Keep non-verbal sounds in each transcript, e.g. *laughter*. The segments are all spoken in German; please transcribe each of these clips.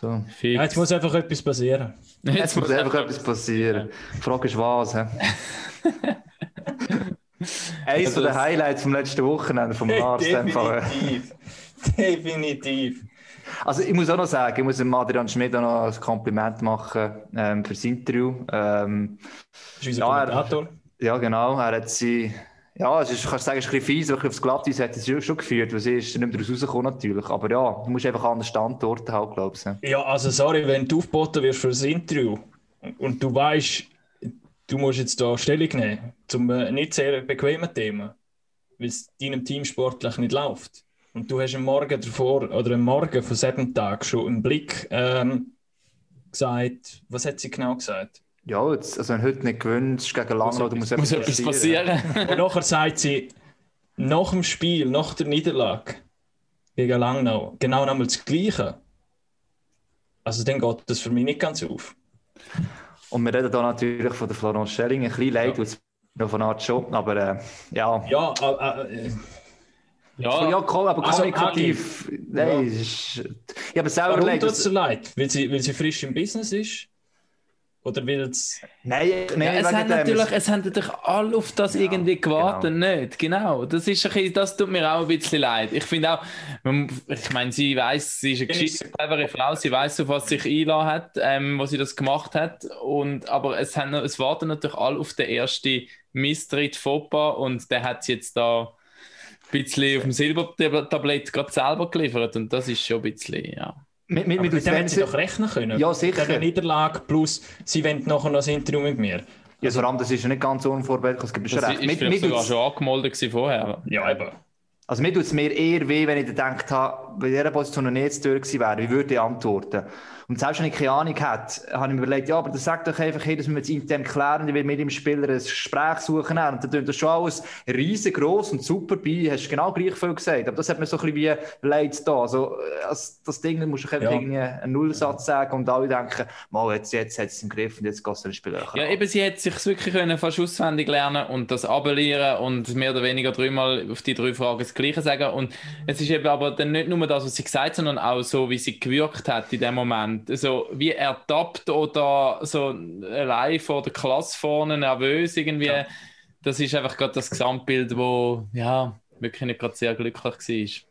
So. Ja, jetzt muss einfach etwas passieren. Jetzt, jetzt muss einfach etwas passieren. Die Frage ist was. *laughs* Eins also der Highlights vom letzten Wochenende vom Lars. Definitiv. Definitiv. Also ich muss auch noch sagen, ich muss dem Adrian Schmidt auch noch ein Kompliment machen ähm, für das Interview. Ähm, das ist unser ja. Er, ja, genau. Er hat sie, ja, es ist, kannst sagen, es ist ein bisschen fies, weil aufs Glatteis hat es schon geführt, weil sie ist nicht mehr rausgekommen natürlich. Aber ja, du musst einfach an den Standort halt, glaube ich. Ja, also sorry, wenn du aufgeboten wirst für das Interview und du weißt, du musst jetzt da Stellung nehmen, zum äh, nicht sehr bequemen Thema, weil es deinem Team sportlich nicht läuft und du hast am Morgen davor oder am Morgen von sieben Tagen schon im Blick ähm, gesagt, was hat sie genau gesagt? Ja, jetzt, also wenn heute nicht gewünscht gegen Langnau, muss, muss, muss etwas passieren. *laughs* und nachher sagt sie, nach dem Spiel, nach der Niederlage gegen Langnau, genau nochmal das Gleiche. Also dann geht das für mich nicht ganz auf. Und wir reden da natürlich von der Florence Schelling, ein bisschen leid, ja. noch von Art schon, aber äh, ja. Ja, äh, äh, ja, ja komm, aber also, kommunikativ. Nein, ja. ist, ich habe selber Warum tut es leid? Weil sie, weil sie frisch im Business ist? Oder will es. Nein, nein ja, es, haben natürlich, es haben natürlich alle auf das ja, irgendwie gewartet, genau. nicht? Genau. Das, ist ein bisschen, das tut mir auch ein bisschen leid. Ich finde auch, ich meine, sie weiß, sie ist eine geschichte clevere Frau, sie weiß, auf was sich einladen hat, ähm, wo sie das gemacht hat. Und, aber es, haben, es warten natürlich alle auf den ersten Misstritt Foppa und der hat sie jetzt da bisschen auf dem Silbertablett gerade selber geliefert und das ist schon ein bisschen, ja. Mit, mit, mit, mit dem sie doch rechnen können. Ja, sicher. Mit Niederlage plus, sie wollen nachher noch ein Interview mit mir. Ja, vor allem, das ist ja nicht ganz unvorbereitet. Es gibt schon recht. Ist mit, sogar schon angemeldet vorher. Ja, eben. Also mir tut es mir eher weh, wenn ich gedacht habe, bei dieser Position noch nicht durch gewesen wäre, wie würde ich antworten? Und selbst wenn ich keine Ahnung hätte, habe ich mir überlegt, ja, aber das sagt doch einfach, hey, dass wir jetzt intern klären, ich will mit dem Spieler ein Gespräch suchen. Und dann tut das schon alles riesengroß und super bei, hast du genau gleich viel gesagt. Aber das hat mir so ein bisschen wie leid da. Also, das, das Ding musst du einfach ja. irgendwie einen Nullsatz sagen und alle denken, mal, jetzt, jetzt hat es im Griff und jetzt geht es den Spieler. Ja, eben, sie hätte sich wirklich können fast auswendig lernen und das abellieren und mehr oder weniger dreimal auf die drei Fragen das Gleiche sagen. Und es ist eben aber dann nicht nur das, was sie gesagt hat, sondern auch so, wie sie gewirkt hat in dem Moment so wie ertappt oder so allein vor der Klasse vorne nervös irgendwie. Ja. Das ist einfach gerade das Gesamtbild, wo ja wirklich nicht gerade sehr glücklich war.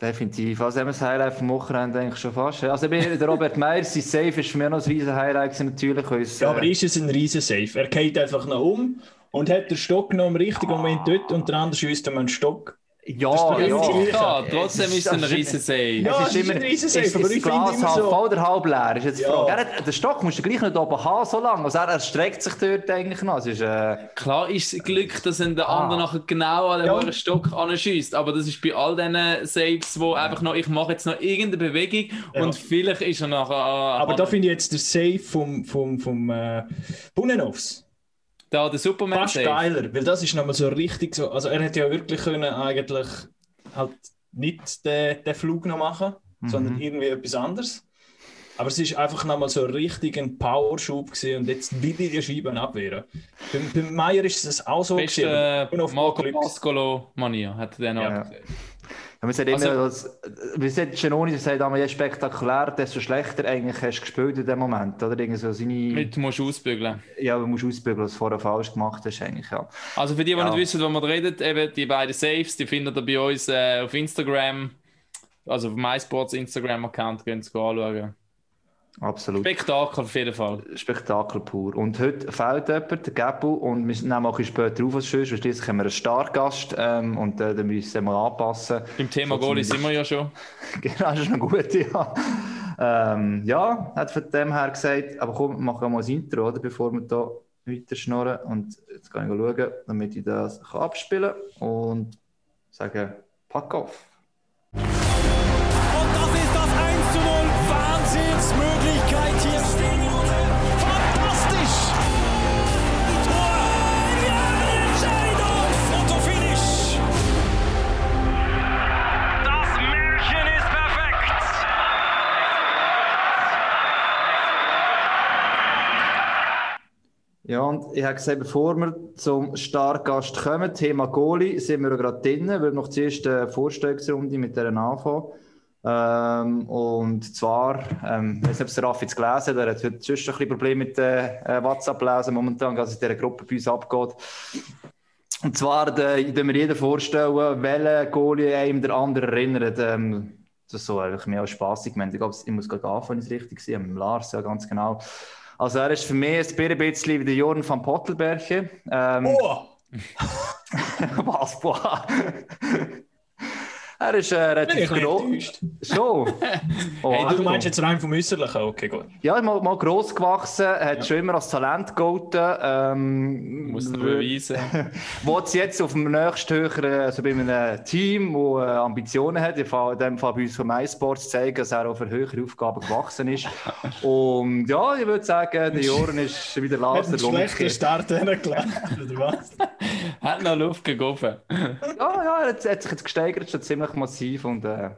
Definitiv. Also haben wir das Highlight vom Wochenende eigentlich schon fast. Also der Robert Meyer, sein Safe ist für mich noch ein riesen Highlight natürlich. Uns, ja, aber ist es ein riesen Safe? Er geht einfach noch um und hat den Stock noch im richtigen Moment dort und der andere schießt ihm einen Stock. Ja, ja, ja. Trotzdem ist es ein Riesensee. Ja, es ist immer ein Riesensee, aber ich finde immer so... voll oder halb leer, ist jetzt die Frage. Ja. Den Stock musst du gleich nicht oben haben, so lange. Also er erstreckt sich dort eigentlich noch. Es ist, äh... Klar ist es Glück, dass ein der ah. andere nachher genau an den ja. Stock anschießt, aber das ist bei all diesen Saves, wo einfach noch, ich mache jetzt noch irgendeine Bewegung ja. und vielleicht ist er nachher... Äh, aber da finde ich jetzt der Save vom, vom, vom äh, Bunnenovs da der Superman Fast geiler, weil das ist nochmal so richtig so. Also er hätte ja wirklich können eigentlich halt nicht den, den Flug noch machen, mhm. sondern irgendwie etwas anderes. Aber es ist einfach nochmal so richtig ein Powerschub gewesen und jetzt wieder die Scheiben abwehren. Beim, beim Meier ist es auch so Beste, gewesen. Äh, Marco Pascolo Mania hat er den ja. abgesehen. Ja, sagt also, immer, dass, wie sagt Genoni, sagt einmal, je spektakulär, desto schlechter eigentlich hast du gespielt in dem Moment, oder? So seine... Mit, du musst ausbügeln. Ja, du musst ausbügeln, was du vorher falsch gemacht hast, eigentlich, ja. Also für die, die ja. nicht wissen, wovon wir reden, eben die beiden Saves, die findet ihr bei uns äh, auf Instagram, also auf MySports Instagram-Account, könnt ihr anschauen. Absolut. Spektakel auf jeden Fall. Spektakel pur. Und heute fehlt jemand, der Gabu, und wir nehmen auch ein später auf, was sonst, weil schließlich haben wir einen Stargast ähm, und äh, dann müssen wir mal anpassen. Beim Thema so Goalie sind wir ja schon. *laughs* genau, das ist noch gut, ja. Ähm, ja, hat von dem her gesagt, aber komm, machen wir mal das Intro, oder, bevor wir da weiter schnurren. Und jetzt kann ich schauen, damit ich das abspielen kann und sagen, pack auf. Wahnsinnsmöglichkeit Ja, und ich habe gesagt, bevor wir zum Stargast kommen, Thema Goalie, sind wir gerade drin, weil wir noch die erste Vorstellungsrunde mit dieser anfangen. Ähm, und zwar, ähm, ich weiß nicht, ob es Raffi jetzt gelesen hat, er hat heute ein bisschen Probleme mit äh, WhatsApp lesen momentan, was in dieser Gruppe bei uns abgeht. Und zwar, äh, ich mir jeden vorstellen, welcher Goalie einem der andere erinnert. Ähm, das ist so eigentlich mehr als spaßig gemeint. Ich glaube, ich muss gerade anfangen, wenn ich es richtig sehe, Lars, ja, ganz genau. Also er ist für mich ein bisschen wie der Jorn van Pottelberche. Ähm, Oh! *laughs* was, boah. Er ist äh, relativ groß. Schon. *laughs* *laughs* Oh, Hey, du meinst jetzt rein vom Äußerlichen? Okay, gut. Ja, mal, mal gross gewachsen, hat schon immer als Talent gegolten. Ähm, Muss noch wür- beweisen. *laughs* Wo es jetzt auf dem nächsten höheren, also bei einem Team, das äh, Ambitionen hat, in dem Fall bei uns von MySports, zeigen, dass er auch für höhere Aufgaben gewachsen ist. Und ja, ich würde sagen, der Joren ist wieder Hat Laser einen schlechten umgekehrt. Start hingelegt, oder was? Hat noch Luft gegoffen. Ja, ja, er hat, hat sich jetzt gesteigert, schon ziemlich massiv und äh,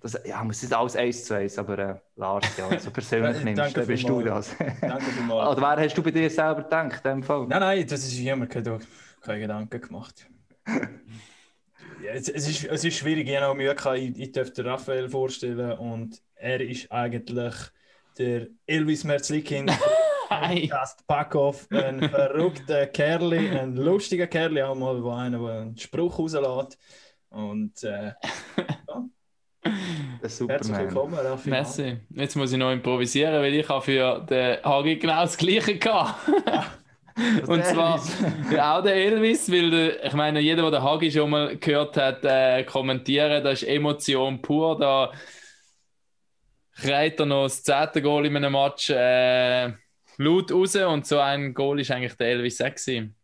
das, ja, es ist alles eins zu eins, aber äh, Lars, ja, so persönlich *laughs* nimmst, dann bist du das. Danke vielmals. *laughs* Oder wer hast du bei dir selber gedacht, in dem Fall? Nein, nein, das ist immer keine, keine Gedanken gemacht. ja, es, es, ist, es ist schwierig, ich habe auch Mühe gehabt. Ich, ich darf den Raphael vorstellen und er ist eigentlich der Elvis Merzlikin. Podcast *laughs* Packoff, ein verrückter Kerli, ein lustiger Kerli, auch mal, wo einer der einen Spruch rauslässt. Und äh, *laughs* Der herzlich willkommen, Raffi. Merci. Jetzt muss ich noch improvisieren, weil ich habe für den Hagi genau das Gleiche gehabt. *laughs* Und zwar *laughs* ja, auch der Elvis, weil der, ich meine, jeder, der den Hagi schon mal gehört hat, äh, kommentieren, das ist Emotion pur. Da schreit er noch das zehnte Goal in einem Match äh, laut raus und so ein Goal ist eigentlich der Elvis auch gewesen.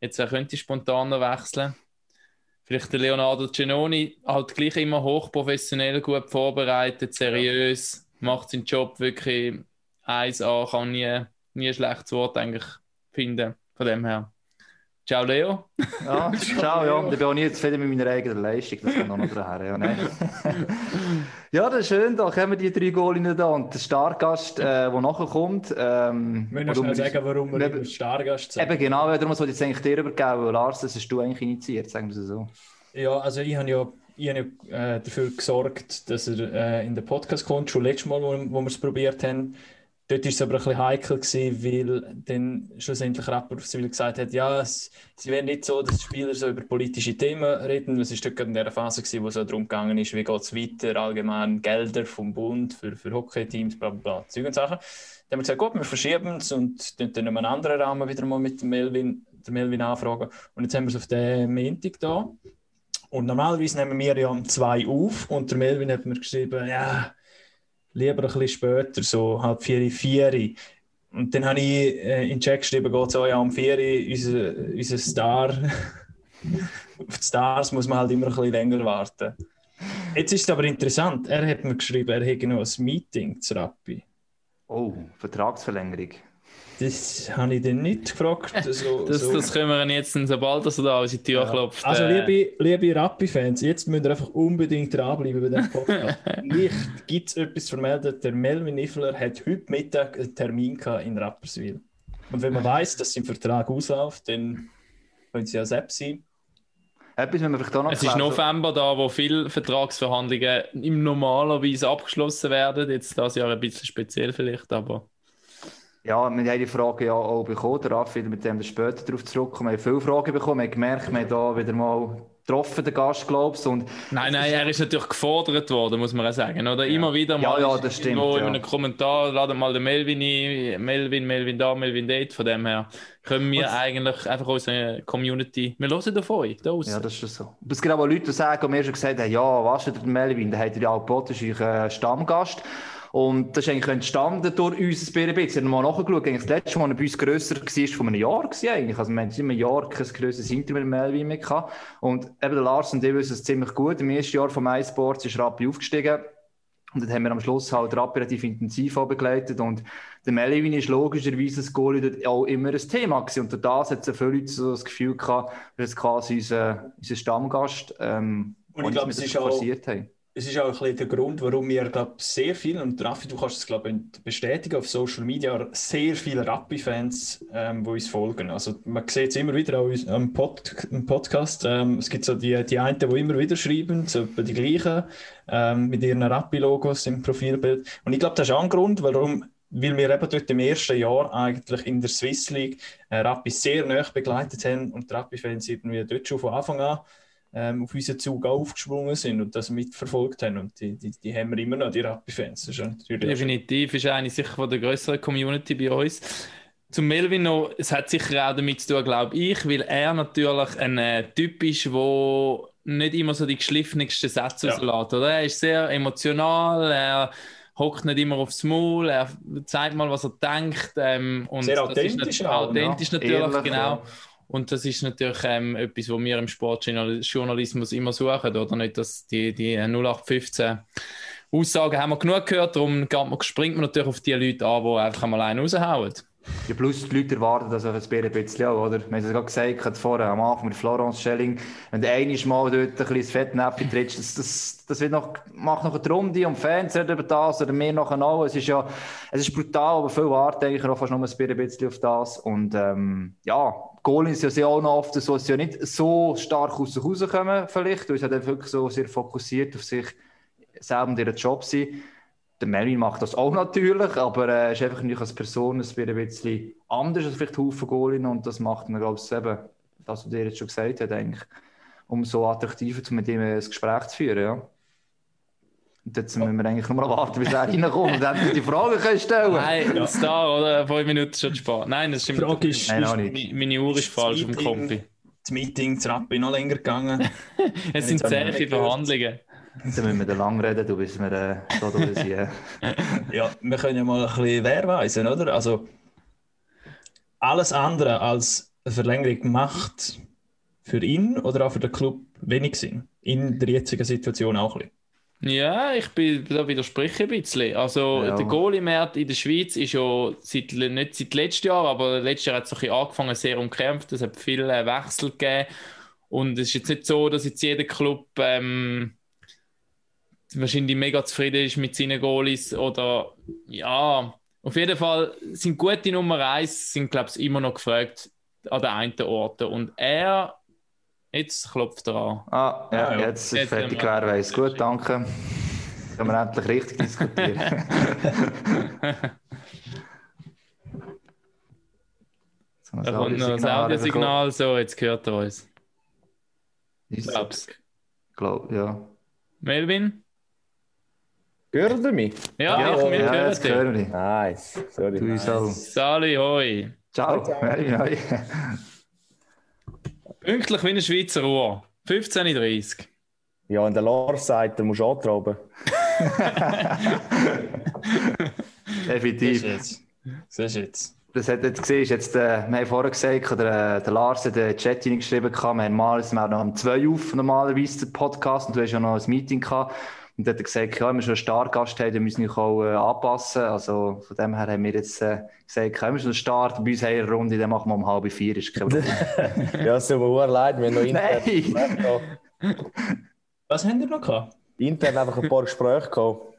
Jetzt wer könnte spontan noch wechseln? Vielleicht der Leonardo Genoni, halt gleich immer hochprofessionell, gut vorbereitet, seriös, macht seinen Job wirklich 1A, kann nie, nie ein schlechtes Wort eigentlich finden. Von dem her. Ciao Leo. Ja, ciao, ja. Ich bin auch nie zufrieden mit meiner eigenen Leistung. Das kommt auch noch daher. Ja, nein. ja, das ist schön. Da kommen die drei Goalinnen da. Und der Stargast, äh, der nachher kommt. Ähm, Wir müssen schnell sagen, warum wir Eben- Stargast sind. Eben genau, darum soll ich jetzt eigentlich dir übergeben, weil Lars, das hast du eigentlich initiiert, sagen wir es so. Ja, also ich habe ja, ich habe ja äh, dafür gesorgt, dass er äh, in den Podcast kommt. Schon letztes Mal, wo, wo wir es probiert haben. Dort war es aber ein bisschen heikel, gewesen, weil dann schlussendlich Rapperswil gesagt hat, ja, es, sie wären nicht so, dass die Spieler so über politische Themen reden. Es war dort gerade in der Phase, gewesen, wo es so darum ist, wie geht es weiter, allgemein Gelder vom Bund für, für Hockey-Teams, bla bla bla, Zeug und Sachen. Dann haben wir gesagt, gut, wir verschieben es und dann in einem anderen Rahmen wieder mal mit dem Melvin, der Melvin anfragen. Und jetzt haben wir es auf den Montag da. Und normalerweise nehmen wir ja um zwei auf und der Melvin hat mir geschrieben, ja, lieber ein bisschen später, so halb vier, vier. Und dann habe ich äh, in Chat geschrieben, geht so, ja, um vier, unser, unser Star, *laughs* auf die Stars muss man halt immer ein bisschen länger warten. Jetzt ist es aber interessant, er hat mir geschrieben, er hätte noch ein Meeting zu Rappi. Oh, Vertragsverlängerung. Das habe ich dann nicht gefragt. *laughs* So, Das, so. das können wir jetzt, sobald er so da an unsere Tür klopft. Also, äh, liebe, liebe Rappi-Fans, jetzt müsst ihr einfach unbedingt dranbleiben bei diesem Podcast. *laughs* Nicht gibt es etwas zu vermelden. Der Melvin Niffler hat heute Mittag einen Termin gehabt in Rapperswil. Und wenn man *laughs* weiß, dass sein Vertrag ausläuft, dann können sie ja selbst sein. Etwas vielleicht auch noch Es ist. November da, wo viele Vertragsverhandlungen im normalerweise abgeschlossen werden. Jetzt das Jahr ein bisschen speziell vielleicht, aber Ja, wir haben die Frage ja auch bekommen. Der Raffi mit dem später darauf zurückkommen. Wir haben viele Fragen bekommen. Wir haben gemerkt, wir haben da wieder mal getroffen, den Gast, glaubst. Und nein, nein, er ist natürlich gefordert worden, muss man auch sagen. Oder immer wieder Ja, mal ja, ist das stimmt, irgendwo ja. in einem Kommentar, laden mal den Melvin ein, Melvin, Melvin da, Melvin dort. Von dem her können wir eigentlich einfach unsere Community, wir hören von euch, da ja, draussen. das ist so. Aber es gibt aber Leute, die sagen, und mir schon gesagt haben, ja, was ist der Melvin? Der hat ja auch euer äh, Stammgast. Und das ist eigentlich entstanden durch uns ein bisschen. Ich habe mal nachgeschaut, eigentlich das letzte Mal, als er bei uns grösser war, vor einem Jahr eigentlich. Also wir haben in einem Jahr kein grösseres Interview mehr gehabt. Und eben der Lars und ich wissen es ziemlich gut. Im ersten Jahr von MySports ist Rappi aufgestiegen. Und dann haben wir am Schluss halt Rappi relativ intensiv begleitet. Und der Melvin ist logischerweise das Goalie dort auch immer ein Thema gewesen. Und durch das hat es viele Leute so das Gefühl gehabt, dass quasi unser, unser Stammgast, ähm, Und ich glaube, es ist auch- haben. Es ist auch ein bisschen der Grund, warum wir, glaube sehr viel, und Raffi, du kannst es, glaube bestätigen, auf Social Media sehr viele Rappi-Fans, ähm, die uns folgen. Also man sieht es immer wieder auch am Pod im Podcast. Ähm, es gibt so die, die einen, die immer wieder schreiben, so die gleichen, ähm, mit ihren Rappi-Logos im Profilbild. Und ich glaube, das ist auch ein Grund, warum weil wir eben dort im ersten Jahr eigentlich in der Swiss League äh, Rappi sehr nah begleitet haben und die Rappi-Fans irgendwie dort schon von Anfang an ähm, auf unseren Zug aufgesprungen sind und das mitverfolgt haben. Und die, die, die haben wir immer noch, die Rappi-Fans. Definitiv, ist eine sicher von der größeren Community bei uns. Zum Melvin noch, es hat sicher auch damit zu tun, glaube ich, weil er natürlich ein äh, Typ ist, der nicht immer so die geschliffensten Sätze ja. auslässt. Oder? Er ist sehr emotional, er hockt nicht immer aufs Maul, er zeigt mal, was er denkt. Ähm, und sehr authentisch, das ist authentisch ja. natürlich, Ehrlich, genau. Ja. Und das ist natürlich ähm, etwas, was wir im Sportjournalismus immer suchen, oder nicht, dass die, die 0815 Aussagen haben wir genug gehört, darum springt man natürlich auf die Leute an, die einfach mal einen raushauen. Ja, plus die Leute erwarten das auch ein bisschen auch, oder? Wir haben es gerade gesagt, vorher am Anfang mit Florence Schelling, wenn du einmal mal dort ein bisschen das Fettnäpfchen trittst, das, das, das wird noch, macht noch eine Runde und Fans reden über das oder wir noch auch. Es ist ja, es ist brutal, aber viel warten eigentlich auch fast noch ein bisschen auf das und ähm, ja, Goal ist ja auch noch oft so, dass sie ja nicht so stark aus sich rauskommen vielleicht, weil sie dann wirklich so sehr fokussiert auf sich selber und ihren Job sind. Der Melvin macht das auch natürlich, aber er äh, ist einfach nicht als Person ein bisschen anders als vielleicht Haufen Goalinnen und das macht ihn, glaube ich, eben, das, was ihr jetzt schon gesagt eigentlich, um so attraktiver zu mit ihm ein Gespräch zu führen. Ja. Und jetzt müssen wir eigentlich nur mal warten, bis er reinkommt und dann die Fragen können stellen Nein, ja. Star, oder? Fünf Minuten schon spät. Nein, das stimmt. Die Frage ist, Nein, ist meine Uhr ist falsch im Kompi. Das Meeting, das Rappi noch länger gegangen. *laughs* es sind zähe Verhandlungen. Dann müssen wir da lang reden, du bis wir äh, da durch sind. ja, *laughs* wir können ja mal ein bisschen wehrweisen, oder? Also, alles andere als eine Verlängerung macht für ihn oder auch für den Club wenig Sinn. In der jetzigen Situation auch ein bisschen. Ja, ich bin, da widerspreche ein bisschen. Also, ja. der Goalie-Markt in der Schweiz ist ja seit, nicht seit letztem Jahr, aber letztes Jahr hat es ein bisschen angefangen, sehr umkämpft. Es hat viele Wechsel gegeben. Und es ist jetzt nicht so, dass jetzt jeder Club ähm, wahrscheinlich mega zufrieden ist mit seinen Goalies. Oder ja, auf jeden Fall sind gute Nummer 1 sind, glaube ich, immer noch gefragt an den einen Orten. Und er Jetzt klopft er an. Ah, ja, ah, ja. jetzt ist jetzt fertig, wer weiß. Gut, danke. Können wir endlich richtig diskutieren. *laughs* so da kommt noch ein Audiosignal, so, jetzt hört er uns. Ich glaub's. Glaub, ja. Melvin? Hört ihr mich? Ja, ja, ich, ja, jetzt hören wir Nice, sorry. Du nice. Sali, hoi. Ciao, Melvin, hoi. Pünktlich wie eine Schweizer Uhr. 15.30 Uhr. Ja, und der Lars sagt, er muss antraben. *laughs* Definitiv. Siehst du jetzt. Das hat jetzt gesehen, jetzt, äh, wir haben vorher gesagt, der, der Lars hat den Chat geschrieben, wir haben mal, wir haben noch um zwei auf normalerweise den Podcast und du hast ja noch ein Meeting gehabt. Und dann hat er gesagt, ja, wenn wir schon einen Stargast haben, dann müssen wir uns auch äh, anpassen. Also von dem her haben wir jetzt äh, gesagt, wenn wir schon einen Start bei uns haben eine Runde, dann machen wir um halb vier. Ist kein *laughs* ja, es tut mir leid, wir haben noch *laughs* intern... Nein! Was haben wir noch gehabt? Intern einfach ein paar Gespräche gehabt.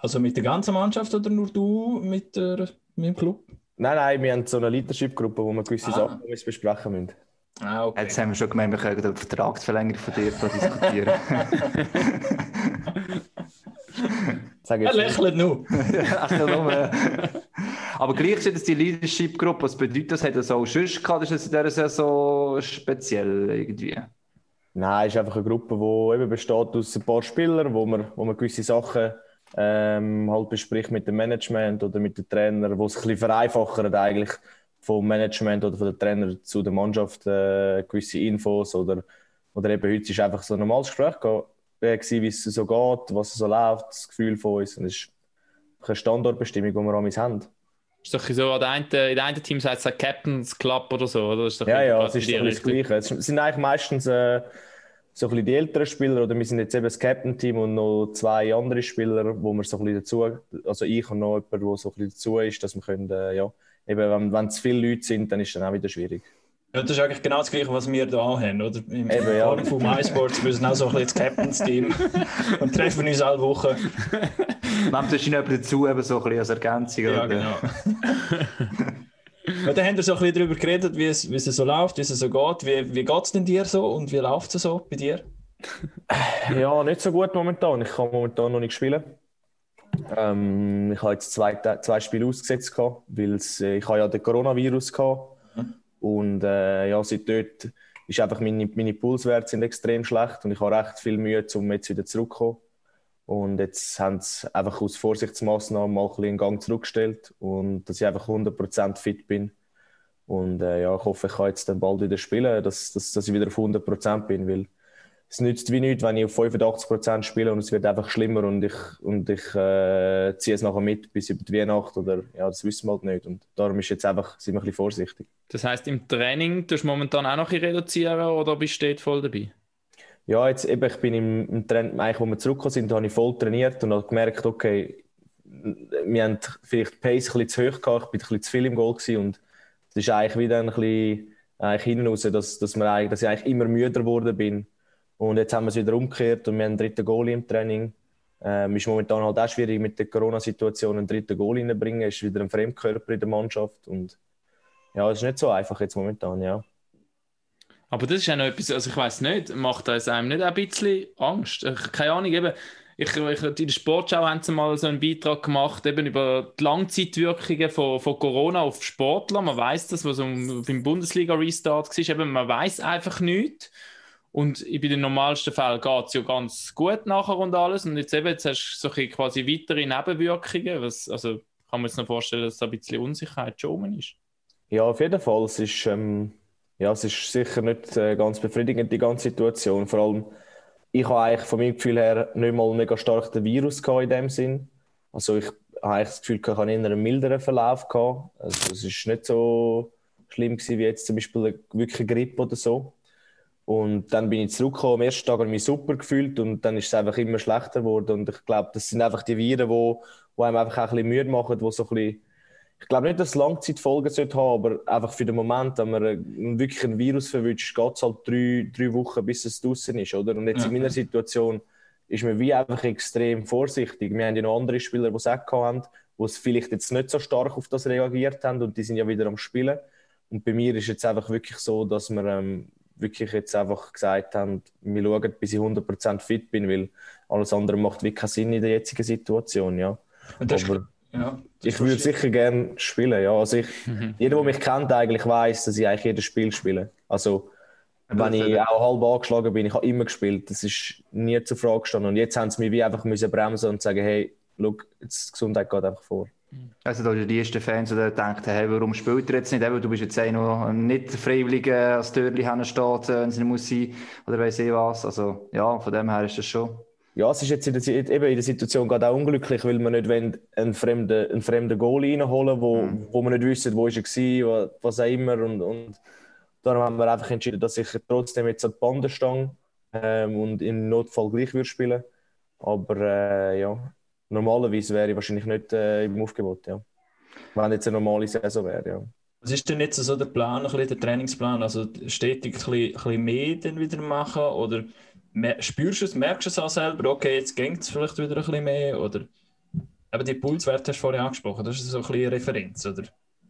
Also mit der ganzen Mannschaft oder nur du mit, der, mit dem Club? Nein, nein, wir haben so eine Leadership-Gruppe, wo wir gewisse ah. Sachen besprechen müssen. Ah, okay. Jetzt haben wir schon gemeint, wir können über die Vertragsverlängerung von dir diskutieren. *laughs* Sag jetzt er lächelt nur. *laughs* Aber gleichzeitig die Leadership-Gruppe, was bedeutet das? Hat das auch schon gehabt? Ist das in dieser Saison speziell irgendwie? Nein, es ist einfach eine Gruppe, die eben besteht aus ein paar Spielern, wo man, wo man gewisse Sachen ähm, halt bespricht mit dem Management oder mit den Trainern, wo es ein bisschen vereinfacht eigentlich vom Management oder von den Trainer zu der Mannschaft äh, gewisse Infos oder, oder eben heute ist einfach so ein normales Gespräch gewesen, wie es so geht, was so läuft, das Gefühl von uns. Und es ist eine Standortbestimmung, die wir an uns haben. Ist doch so, an einen, in den einen Team heißt es Captain's Club oder so, oder? Ist ja, ja, es ist das Gleiche. Es sind eigentlich meistens äh, so ein bisschen die älteren Spieler, oder wir sind jetzt eben das Captain-Team und noch zwei andere Spieler, wo wir so ein bisschen dazu, also ich und noch jemand, der so ein bisschen dazu ist, dass wir können, äh, ja, eben, wenn, wenn zu viele Leute sind, dann ist es dann auch wieder schwierig. Ja, das ist eigentlich genau das Gleiche, was wir hier auch haben, oder? Im Eben, ja. Von MySports, wir sind auch so ein bisschen das Captain's-Team *laughs* und treffen uns alle Woche. *laughs* Nehmt wahrscheinlich jemand dazu, eben so ein bisschen als Ergänzung. Ja, oder? genau. *laughs* ja, dann haben wir so ein bisschen darüber geredet, wie es, wie es so läuft, wie es so geht. Wie, wie geht es denn dir so und wie läuft es so bei dir? Ja, nicht so gut momentan. Ich kann momentan noch nicht spielen. Ähm, ich habe jetzt zwei, zwei Spiele ausgesetzt, gehabt, weil äh, ich habe ja den Coronavirus hatte. Und äh, ja, seit dort ist einfach meine, meine Pulswerte sind extrem schlecht und ich habe recht viel Mühe, um jetzt wieder zurückzukommen. Und jetzt haben sie einfach aus Vorsichtsmaßnahmen mal ein bisschen den Gang zurückgestellt und dass ich einfach 100% fit bin. Und äh, ja, ich hoffe, ich kann jetzt dann bald wieder spielen, dass, dass, dass ich wieder auf 100% bin, weil es nützt wie nichts, wenn ich auf 85% spiele und es wird einfach schlimmer und ich, und ich äh, ziehe es nachher mit bis über die Weihnacht oder ja, das wissen wir halt nicht. Und darum ist jetzt einfach, sind wir ein bisschen vorsichtig. Das heisst, im Training tust du momentan auch noch ein reduzieren oder bist du voll dabei? Ja, jetzt eben, ich bin im, im Training, eigentlich, wo wir zurückgekommen sind, habe ich voll trainiert und habe gemerkt, okay, wir haben vielleicht die Pace ein bisschen zu hoch gehabt, ich bin ein bisschen zu viel im Goal gewesen und es ist eigentlich wieder ein bisschen eigentlich hinten raus, dass, dass, wir eigentlich, dass ich eigentlich immer müder geworden bin. Und jetzt haben wir es wieder umgekehrt und wir haben einen dritten Goal im Training. Ähm, ist momentan halt auch schwierig mit der Corona-Situation einen dritten Goal reinzubringen. Ist wieder ein Fremdkörper in der Mannschaft und ja, es ist nicht so einfach jetzt momentan, ja. Aber das ist ja noch etwas, also ich weiß nicht, macht das einem nicht ein bisschen Angst? Ich, keine Ahnung, eben, ich, ich, in der Sportschau haben sie mal so einen Beitrag gemacht, eben über die Langzeitwirkungen von, von Corona auf Sportler. Man weiß das, was beim Bundesliga-Restart war, eben, man weiß einfach nichts. Und in den normalsten Fällen geht es ja ganz gut nachher und alles. Und jetzt eben, jetzt hast du so ein bisschen quasi weitere Nebenwirkungen. Was, also kann man jetzt noch vorstellen, dass da ein bisschen Unsicherheit schon ist. Ja, auf jeden Fall. Es ist, ähm, ja, es ist sicher nicht äh, ganz befriedigend, die ganze Situation. Vor allem, ich habe eigentlich von meinem Gefühl her nicht mal mega stark den Virus gehabt in dem Sinn. Also ich habe eigentlich das Gefühl, ich eher einen milderen Verlauf gehabt. Also es ist nicht so schlimm gewesen, wie jetzt zum Beispiel eine wirkliche Grippe oder so. Und dann bin ich zurückgekommen, am ersten Tag habe ich mich super gefühlt und dann ist es einfach immer schlechter geworden. Und ich glaube, das sind einfach die Viren, die, die einem einfach auch ein bisschen müde machen, die so ein bisschen ich glaube nicht, dass es Langzeitfolgen sollte haben, aber einfach für den Moment, wenn man einen, wirklich ein Virus verwünscht, geht es halt drei, drei Wochen, bis es draußen ist, oder? Und jetzt in meiner Situation ist man wie einfach extrem vorsichtig. Wir haben ja noch andere Spieler, die es auch haben, die es vielleicht jetzt nicht so stark auf das reagiert haben und die sind ja wieder am Spielen. Und bei mir ist jetzt einfach wirklich so, dass wir ähm, wirklich jetzt einfach gesagt haben, wir schauen, bis ich 100% fit bin, weil alles andere macht wirklich keinen Sinn in der jetzigen Situation, ja. Aber ja, ich würde sicher gerne spielen, ja. Also ich, jeder, der mich kennt, eigentlich weiß, dass ich eigentlich jedes Spiel spiele. Also wenn ich auch halb angeschlagen bin, ich habe immer gespielt. Das ist nie zur Frage gestanden. Und jetzt haben sie mich wie einfach müssen bremsen und sagen, hey, look, jetzt die Gesundheit geht einfach vor. Also da die ersten Fans, die denken, hey, warum spielt er jetzt nicht? Eben, du bist jetzt noch nicht der Freiwillige, als Türli steht, wenn es nicht muss sein, oder weiss ich was. Also ja, von dem her ist das schon. Ja, es ist jetzt in der, eben in der Situation gerade auch unglücklich, weil wir nicht wollen, einen fremden, einen fremden Goal reinholen wo, wo wir nicht wissen, wo ist er war, was auch immer. Und, und darum haben wir einfach entschieden, dass ich trotzdem jetzt an die Bande stehe ähm, und im Notfall gleich würde spielen. Aber äh, ja, normalerweise wäre ich wahrscheinlich nicht äh, im Aufgebot, ja. Wenn jetzt eine normale Saison wäre, ja. Was ist denn jetzt so der Plan, ein bisschen der Trainingsplan? Also stetig ein bisschen, ein bisschen mehr dann wieder machen? Oder spürst du es, merkst du es auch selber? Okay, jetzt geht es vielleicht wieder ein bisschen mehr? Oder eben die Pulswerte hast du vorhin angesprochen, das ist so ein bisschen eine Referenz, oder?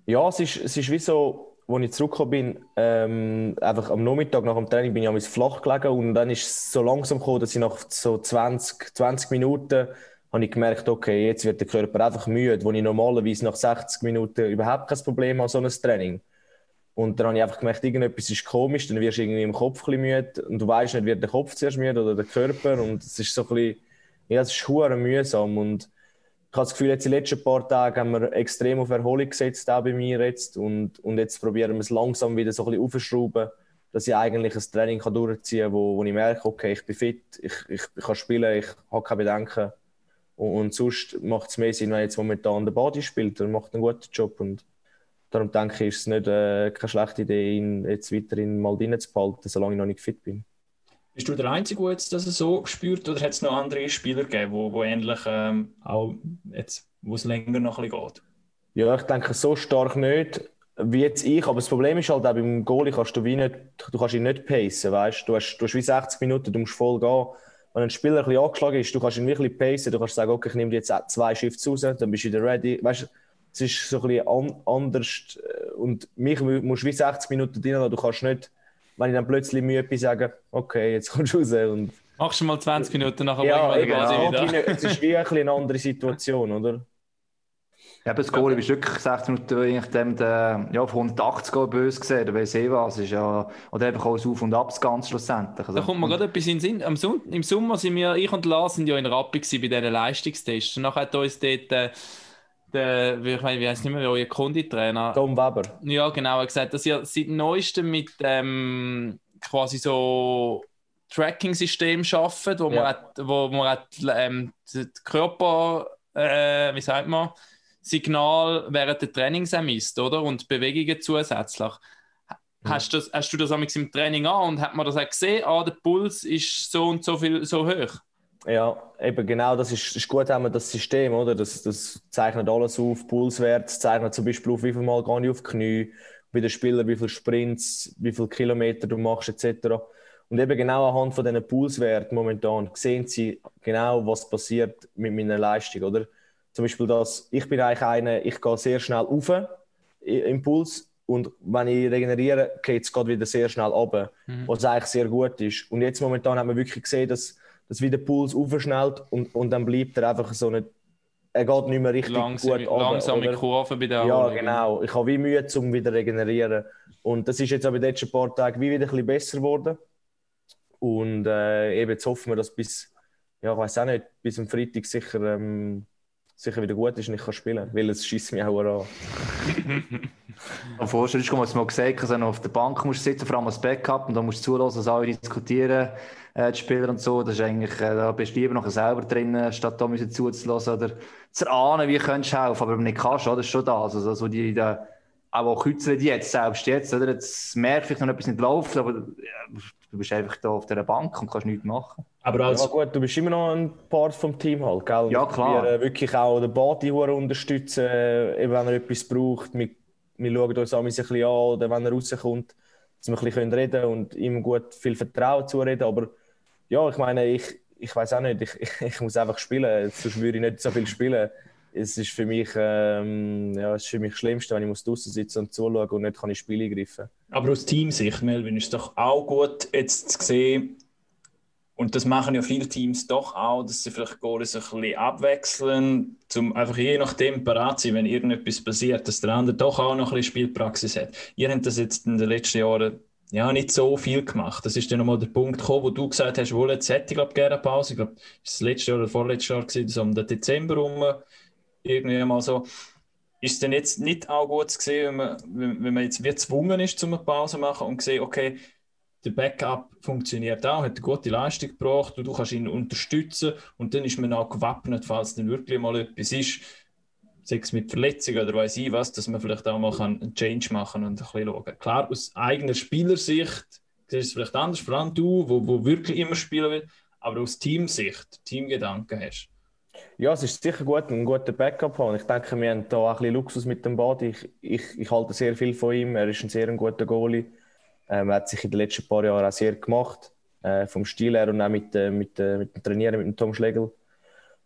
Ja, es ist, es ist wie so, als ich zurückgekommen bin, ähm, einfach am Nachmittag nach dem Training bin ich am flach gelegen und dann ist es so langsam gekommen, dass ich nach so 20, 20 Minuten habe ich gemerkt, okay, jetzt wird der Körper einfach müde, wo ich normalerweise nach 60 Minuten überhaupt kein Problem habe, so ein Training. Und dann habe ich einfach gemerkt, irgendetwas ist komisch, dann wirst du irgendwie im Kopf ein müde und du weißt nicht, wird der Kopf zuerst müde oder der Körper und es ist so ein bisschen, ja, es ist hure mühsam und ich habe das Gefühl, jetzt die letzten paar Tage haben wir extrem auf Erholung gesetzt, auch bei mir jetzt. Und, und jetzt probieren wir es langsam wieder so ein bisschen aufzuschrauben, dass ich eigentlich ein Training kann durchziehen kann, wo, wo ich merke, okay, ich bin fit, ich, ich, ich kann spielen, ich habe keine Bedenken. Und, sonst macht es mehr Sinn, wenn jetzt momentan der Body spielt, er macht einen guten Job. Und darum denke ich, ist es nicht äh, keine schlechte Idee, ihn jetzt weiterhin mal drin zu behalten, solange ich noch nicht fit bin. Bist du der Einzige, der jetzt das so spürt, oder hat es noch andere Spieler gegeben, wo, wo ähnlich ähm, auch jetzt, wo es länger noch ein bisschen geht? Ja, ich denke so stark nicht. wie jetzt ich, aber das Problem ist halt auch beim Goalie kannst du wie nicht, du kannst ihn nicht pacen, weißt du? Hast, du hast wie 60 Minuten, du musst voll gehen. Wenn ein Spieler ein bisschen angeschlagen ist, du kannst ihn wirklich pacen, du kannst sagen, okay, ich nehme dir jetzt zwei Shifts raus, dann bist du wieder ready. Weißt du, es ist so ein bisschen an, anders äh, und mich mu- musst du wie 60 Minuten drin lassen. Du kannst nicht, wenn ich dann plötzlich müde bin, sagen, okay, jetzt *laughs* kommst du raus und Machst du mal 20 Minuten, nachher ja, Body es, wieder. es ist wie ein bisschen eine andere Situation, oder? Ja, das Goal bist wirklich 60 Minuten je nachdem, der, ja, auf 180 Goal böse gesehen, oder weiss ich was. Ist ja, oder einfach auch das Auf und Ab ganz schlussendlich. Also, Da kommt mir gerade etwas in den Sinn. Am Son Im Sommer sind wir, ich und Lars sind ja in Rappi bei diesen Leistungstests. Und nachher hat uns dort äh, der, wie- ich meine, wie heißt nicht mehr, euer Konditrainer. Tom Weber. Ja, genau, er hat gesagt, dass ihr seit neuestem mit ähm, quasi so Tracking-System arbeitet, wo man, Ja. hat, wo man hat, ähm, die Körper, äh, wie sagt man, Signal während der Trainings misst, oder? Und Bewegungen zusätzlich. Hast, du das, hast du das im Training an und hat man das auch gesehen? Ah, der Puls ist so und so viel so hoch. Ja, eben genau, das ist, ist gut, haben wir das System, oder? Das, das zeichnet alles auf, Pulswert, zeichnet zum Beispiel auf, wie viel Mal gehe ich auf die Knie, bei den Spielern, wie viele Sprints, wie viele Kilometer du machst, etc. Und eben genau anhand von diesen Pulswerten momentan sehen sie genau, was passiert mit meiner Leistung, oder? Zum Beispiel das, ich bin eigentlich einer, ich gehe sehr schnell rauf i- im Puls und wenn ich regeneriere, geht es gerade wieder sehr schnell runter, was eigentlich sehr gut ist. Und jetzt momentan haben wir wirklich gesehen, dass, dass wieder der Puls aufschnellt und, und dann bleibt er einfach so nicht, er geht nicht mehr richtig Langsam, gut runter, langsame oder? Kurve bei der Ja, genau. Ich habe wie Mühe, um wieder regenerieren. Und das ist jetzt aber in den letzten paar Tagen wie wieder ein bisschen besser geworden. Und äh, eben jetzt hoffen wir, dass bis, ja, ich weiß auch nicht, bis am Freitag sicher, ähm, sicher wieder gut ist und ich kann spielen. Weil es schießt mich auch an. *laughs* Am Vorstellen ist, was mal gesagt dass du auf der Bank musst sitzen, vor allem als Backup, und da musst du zulassen, dass alle diskutieren, äh, die Spieler und so. Das ist eigentlich, äh, da bist du lieber noch selber drin, statt da müssen zuzulassen oder zu erahnen, wie du helfen. Aber wenn du nicht kannst, oder, das ist schon das. Also, so die, die, aber auch die jetzt, selbst jetzt, oder? Jetzt merke ich noch etwas nicht läuft, aber ja, du bist einfach da auf dieser Bank und kannst nichts machen. Aber als, Ja gut, du bist immer noch ein Part vom Team halt, gell? Ja, klar. Wir äh, wirklich auch den Body hure unterstützen, äh, eben wenn er etwas braucht. Wir, wir schauen uns auch ein bisschen an, oder wenn er rauskommt, dass wir ein bisschen reden können und ihm gut viel Vertrauen zureden. Aber ja, ich meine, ich, ich weiß auch nicht, ich, ich, *laughs* ich muss einfach spielen, sonst würde ich nicht so viel spielen. Es ist für mich, ähm, ja, es ist für mich das Schlimmste, wenn ich muss draußen sitzen und zuschauen und nicht kann ich Spiele greifen. aber aus Teamsicht, Melvin, ist es doch auch gut, jetzt zu sehen, und das machen ja viele Teams doch auch, dass sie vielleicht Goalies ein bisschen abwechseln, um einfach je nachdem parat zu sein, wenn irgendetwas passiert, dass der andere doch auch noch ein bisschen Spielpraxis hat. Ihr habt das jetzt in den letzten Jahren ja, nicht so viel gemacht. Das ist dann nochmal der Punkt gekommen, wo du gesagt hast, wohl, jetzt hätte ich glaube gerne eine Pause. Ich glaube, das war das letzte Jahr oder vorletztes Jahr, gewesen, so um den Dezember rum, irgendwie mal so. Ist es denn jetzt nicht auch gut zu sehen, wenn man, wenn, man jetzt gezwungen ist, um eine Pause zu machen und sehen, okay, der Backup funktioniert auch, hat eine gute Leistung gebracht und du kannst ihn unterstützen und dann ist man auch gewappnet, falls dann wirklich mal etwas ist, sei es mit Verletzungen oder weiß ich was, dass man vielleicht auch mal einen Change machen und ein bisschen schauen. Klar, aus eigener Spielersicht du es vielleicht anders, vor allem du, wo, wo wirklich immer spielen will, aber aus Teamsicht, Teamgedanken hast. Ja, es ist sicher gut, einen guten Backup haben. Ich denke, wir haben da auch ein bisschen Luxus mit dem Bad. Ich, ich, ich halte sehr viel von ihm. Er ist ein sehr guter Goalie. Ähm, er hat sich in den letzten paar Jahren auch sehr gemacht. Äh, vom Stil her und auch mit, äh, mit, äh, mit dem Trainieren, mit dem Tom Schlegel.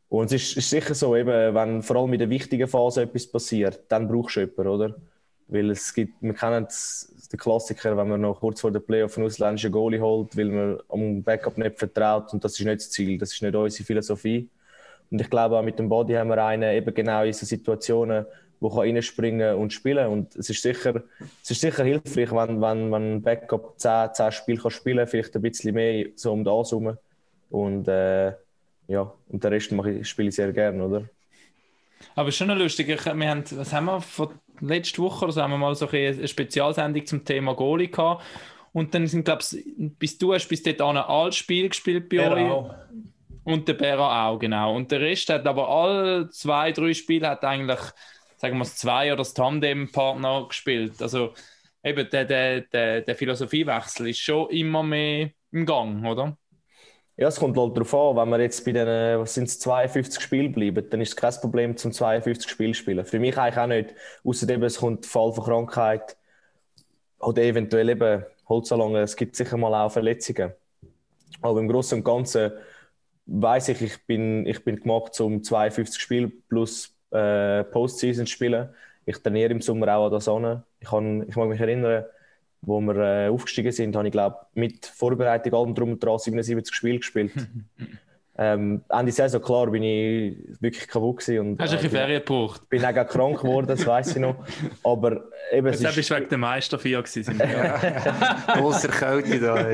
Und es ist, ist sicher so, eben, wenn vor allem in der wichtigen Phase etwas passiert, dann brauchst du jemanden, oder? Weil es gibt, wir kennen den Klassiker, wenn man noch kurz vor der Playoff einen ausländischen Goalie holt, weil man am Backup nicht vertraut und das ist nicht das Ziel, das ist nicht unsere Philosophie. Und ich glaube, auch mit dem Body haben wir einen eben genau in so Situationen, wo kann reinspringen und spielen. Und es ist sicher, es ist sicher hilfreich, wenn, wenn man ein Backup 10, 10 Spiele kann spielen kann, vielleicht ein bisschen mehr so um das herum. Und, äh, ja, und den Rest mache ich, spiele ich sehr gerne, oder? Aber es ist schon lustig. Ich, wir haben, was haben wir letzte Woche oder so haben wir mal so eine Spezialsendung zum Thema Goalie gehabt. Und dann sind, glaube ich, bis du hast bis dort an ein Spiel gespielt bei euch. Und der Bera auch, genau. Und der Rest hat aber alle zwei, drei Spiele hat eigentlich, sagen wir das zwei oder das Tandem-Partner gespielt. Also eben der, der, der, der Philosophiewechsel ist schon immer mehr im Gang, oder? Ja, es kommt halt darauf an, wenn wir jetzt bei den was sind's, 52 Spielen bleiben, dann ist es kein Problem zum 52 Spiel spielen. Für mich eigentlich auch nicht. Außer eben, es kommt Fall von Krankheit oder eventuell eben Holzalonge. Es gibt sicher mal auch Verletzungen. Aber im Großen und Ganzen weiß ich, ich bin, ich bin gemacht zum 52 Spiel plus äh, Postseason spielen. Ich trainiere im Sommer auch an der Sonne. Ich, kann, ich mag mich erinnern, wo wir äh, aufgestiegen sind, habe ich glaube mit Vorbereitung allem drum und dran 77 Spiele gespielt. *laughs* ähm, Ende Saison, klar, bin ich wirklich kaputt gewesen und Hast du ein äh, bisschen Ferien gebraucht? bin auch krank geworden, das weiß ich noch. Aber eben, Jetzt bist ist, du wegen der Meister vier gewesen. *laughs* Großer Kälte da.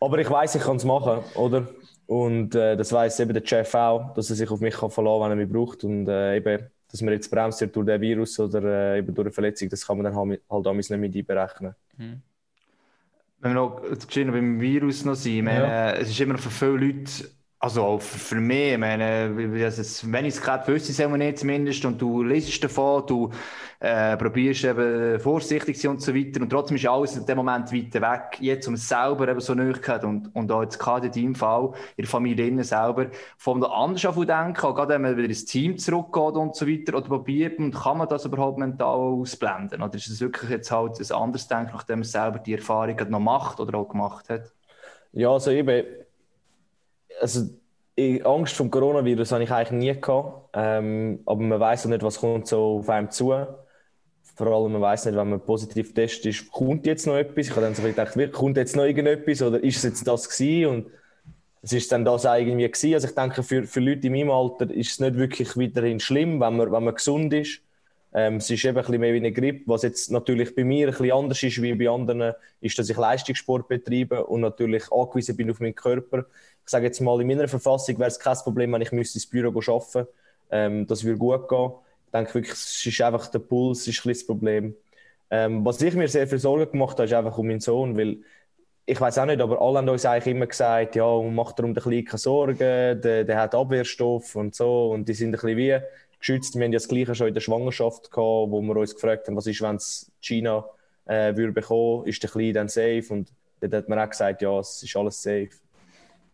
aber ich weiß, ich kann es machen, oder? Und äh, das weiß eben der Chef auch, dass er sich auf mich kann verlassen kann, wenn er mich braucht. Und äh, eben, dass man jetzt bremst wird durch den Virus oder äh, eben durch eine Verletzung, das kann man dann halt, halt damals nicht mit einberechnen. Wenn wir noch geschehen beim Virus noch sind, ich meine, es ist immer noch für viele Leute, also für, mich, ich meine, wenn ich es gerade wüsste, sagen wir nicht zumindest, und du liest davon, du äh, probierst eben vorsichtig sein und so weiter, und trotzdem ist alles in dem Moment weiter weg, jetzt um es selber eben so gehabt und, und auch jetzt gerade in deinem Fall, in der Familie innen selber, von der auf denken, auch gerade wenn man wieder ins Team zurückgeht und so weiter, oder probiert man, kann man das überhaupt mental ausblenden, oder ist es wirklich jetzt halt ein anderes Denken, nachdem man selber die Erfahrung noch macht oder auch gemacht hat? Ja, also eben, also Angst vom Coronavirus habe ich eigentlich nie gehabt, ähm, aber man weiß ja nicht, was kommt so auf einem zu. Vor allem, man weiß nicht, wenn man positiv testet ist, kommt jetzt noch etwas? Ich habe dann so gedacht, kommt jetzt noch irgendetwas oder ist es jetzt das gewesen? Und es ist dann das auch irgendwie gewesen. Also ich denke, für, für Leute in meinem Alter ist es nicht wirklich weiterhin schlimm, wenn man, wenn man gesund ist. Ähm, es ist eben ein bisschen mehr wie eine Grippe. Was jetzt natürlich bei mir ein bisschen anders ist wie bei anderen, ist, dass ich Leistungssport betreibe und natürlich angewiesen bin auf meinen Körper. Ich sage jetzt mal, in meiner Verfassung wäre es kein Problem, wenn ich müsste ins Büro arbeiten ähm, Das würde gut gehen. Ich denke wirklich, es ist einfach der Puls ist ein bisschen das Problem. Ähm, was ich mir sehr viel Sorgen gemacht habe, ist einfach um meinen Sohn, weil ich weiß auch nicht, aber alle haben uns eigentlich immer gesagt, ja, mach darum den Kleinen keine Sorgen, der, der hat Abwehrstoff und so und die sind ein bisschen wie geschützt. Wir haben ja das Gleiche schon in der Schwangerschaft gehabt, wo wir uns gefragt haben, was ist, wenn es China äh, würde bekommen, ist der Kleine dann safe? Und dann hat man auch gesagt, ja, es ist alles safe.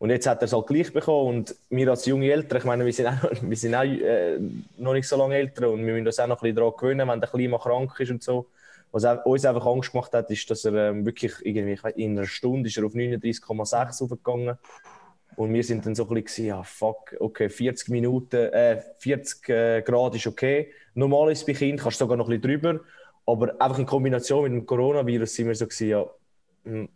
Und jetzt hat er es halt gleich bekommen und wir als junge Eltern, ich meine, wir sind auch, *laughs* wir sind auch äh, noch nicht so lange älter und wir müssen uns auch noch ein bisschen daran gewöhnen, wenn der Kleine mal krank ist und so. Was uns einfach Angst gemacht hat, ist, dass er ähm, wirklich irgendwie, weiss, in einer Stunde ist er auf 39,6 aufgegangen. Und wir sind dann so ein bisschen, ja, fuck, okay, 40 Minuten, äh, 40 äh, Grad ist okay. Normal ist bei Kindern, kannst sogar noch ein bisschen drüber. Aber einfach in Kombination mit dem Coronavirus sind wir so gewesen, ja, hm,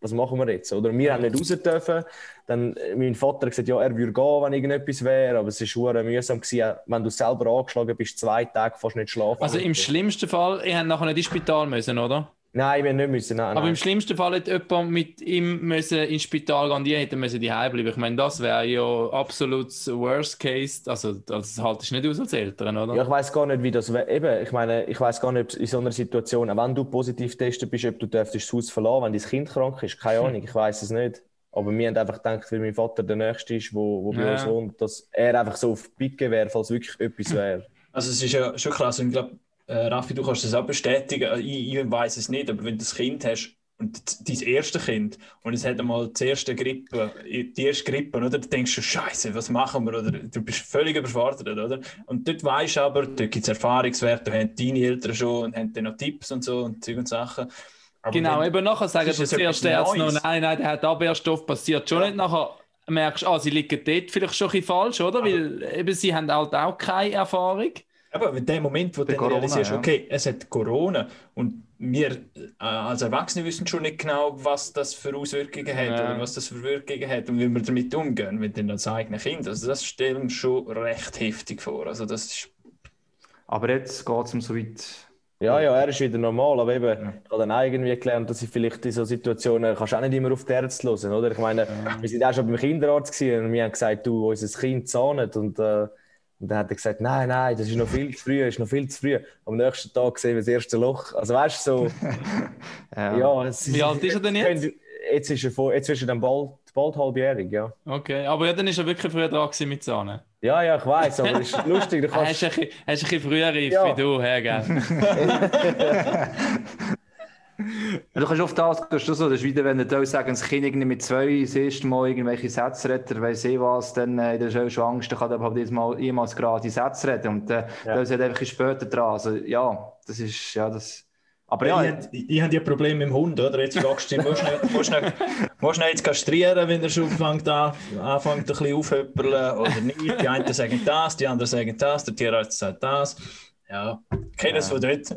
was machen wir jetzt? Oder wir haben nicht raus dürfen. Dann, äh, mein Vater hat gesagt, ja, er würde gehen, wenn irgendetwas wäre. Aber es war mühsam, gewesen, wenn du selber angeschlagen bist, zwei Tage fast nicht schlafen. Also im schlimmsten Fall, ihr habt nachher nicht ins Spital müssen, oder? Nein, wir nicht müssen. Nein, Aber nein. im schlimmsten Fall hätte jemand mit ihm müssen ins Spital gehen und die hätten müssen die bleiben. Ich meine, das wäre ja absolut das Worst Case. Also das haltest du nicht aus als Eltern, oder? Ja, ich weiß gar nicht, wie das wär. Eben, ich meine, ich weiß gar nicht, ob in so einer Situation, auch wenn du positiv getestet bist, ob du dürftest das Haus verlassen, wenn dein Kind krank ist. Keine Ahnung, ich weiß es nicht. Aber wir haben einfach gedacht, weil mein Vater der Nächste ist, wo, wo bei Ja. uns wohnt, dass er einfach so auf die Picke wäre, falls wirklich etwas *laughs* wäre. Also es ist ja schon krass und ich glaube, äh, Raffi, du kannst das auch bestätigen. Äh, Ich, ich weiß es nicht, aber wenn du das Kind hast und dein erstes Kind und es hat einmal die erste Grippe, die erste Grippe, oder? Dann denkst du, Scheiße, was machen wir? Oder du bist völlig überfordert, oder? Und dort weißt du aber, dort gibt es Erfahrungswerte, da haben deine Eltern schon und haben dann noch Tipps und so und Zeug und Sachen. Aber Genau, eben nachher sagen Das etwas Ärzte noch, nein, nein, der hat Abwehrstoff, passiert schon nicht. Nachher merkst du, ah, sie liegen dort vielleicht schon ein bisschen falsch, oder? Weil eben, sie haben halt auch keine Erfahrung. Aber in dem Moment, wo du dann Corona, realisierst, ja. okay, es hat Corona und wir äh, als Erwachsene wissen schon nicht genau, was das für Auswirkungen hat Ja. oder was das für Wirkungen hat und wie wir damit umgehen mit den als eigenen Kind. Also das stellen wir schon recht heftig vor. Also das ist Aber jetzt geht es um so weit. Ja, ja, er ist wieder normal, aber eben, ich habe dann auch irgendwie gelernt, dass ich vielleicht in so Situationen, kannst du auch nicht immer auf die Ärzte hören, oder? Ich meine, wir sind auch schon beim Kinderarzt gewesen und wir haben gesagt, du, unser Kind zahnet und, äh, und dann hat er gesagt, nein, nein, das ist noch viel zu früh, das ist noch viel zu früh. Am nächsten Tag sehen wir das erste Loch. Also weißt du, so, *laughs* Ja. ja, es Wie alt ist er denn jetzt? Jetzt ist er, vor, jetzt ist er dann bald, bald halbjährig, ja. Okay, aber ja, dann ist er wirklich früher dran mit Zahnen. Ja, ja, ich weiß, aber es ist lustig, du *laughs* Er hast kannst... ein bisschen, hast ein bisschen früher reif Ja. wie du, Herr, gell? *laughs* Du kannst oft das, gehst du so, das ist wieder, wenn die sagen, das Kind irgendwie mit zwei das erste Mal irgendwelche Sätze oder weiss ich was, dann äh, in der Show schon Angst, dann kann er Mal jemals gerade die Sätze reden und äh, Ja. da ist halt einfach später dran. Also ja, das ist, ja, das... Aber Ja, ja, ich, ich, ich habe ja Probleme mit dem Hund, oder? Jetzt fragst du ihn, musst du nicht, musst du nicht, musst du nicht jetzt kastrieren, wenn er schon anfängt, an, anfängt ein bisschen aufhöppeln oder nicht. Die einen sagen das, die anderen sagen das, der Tierarzt sagt das. Ja, kenne es von dort.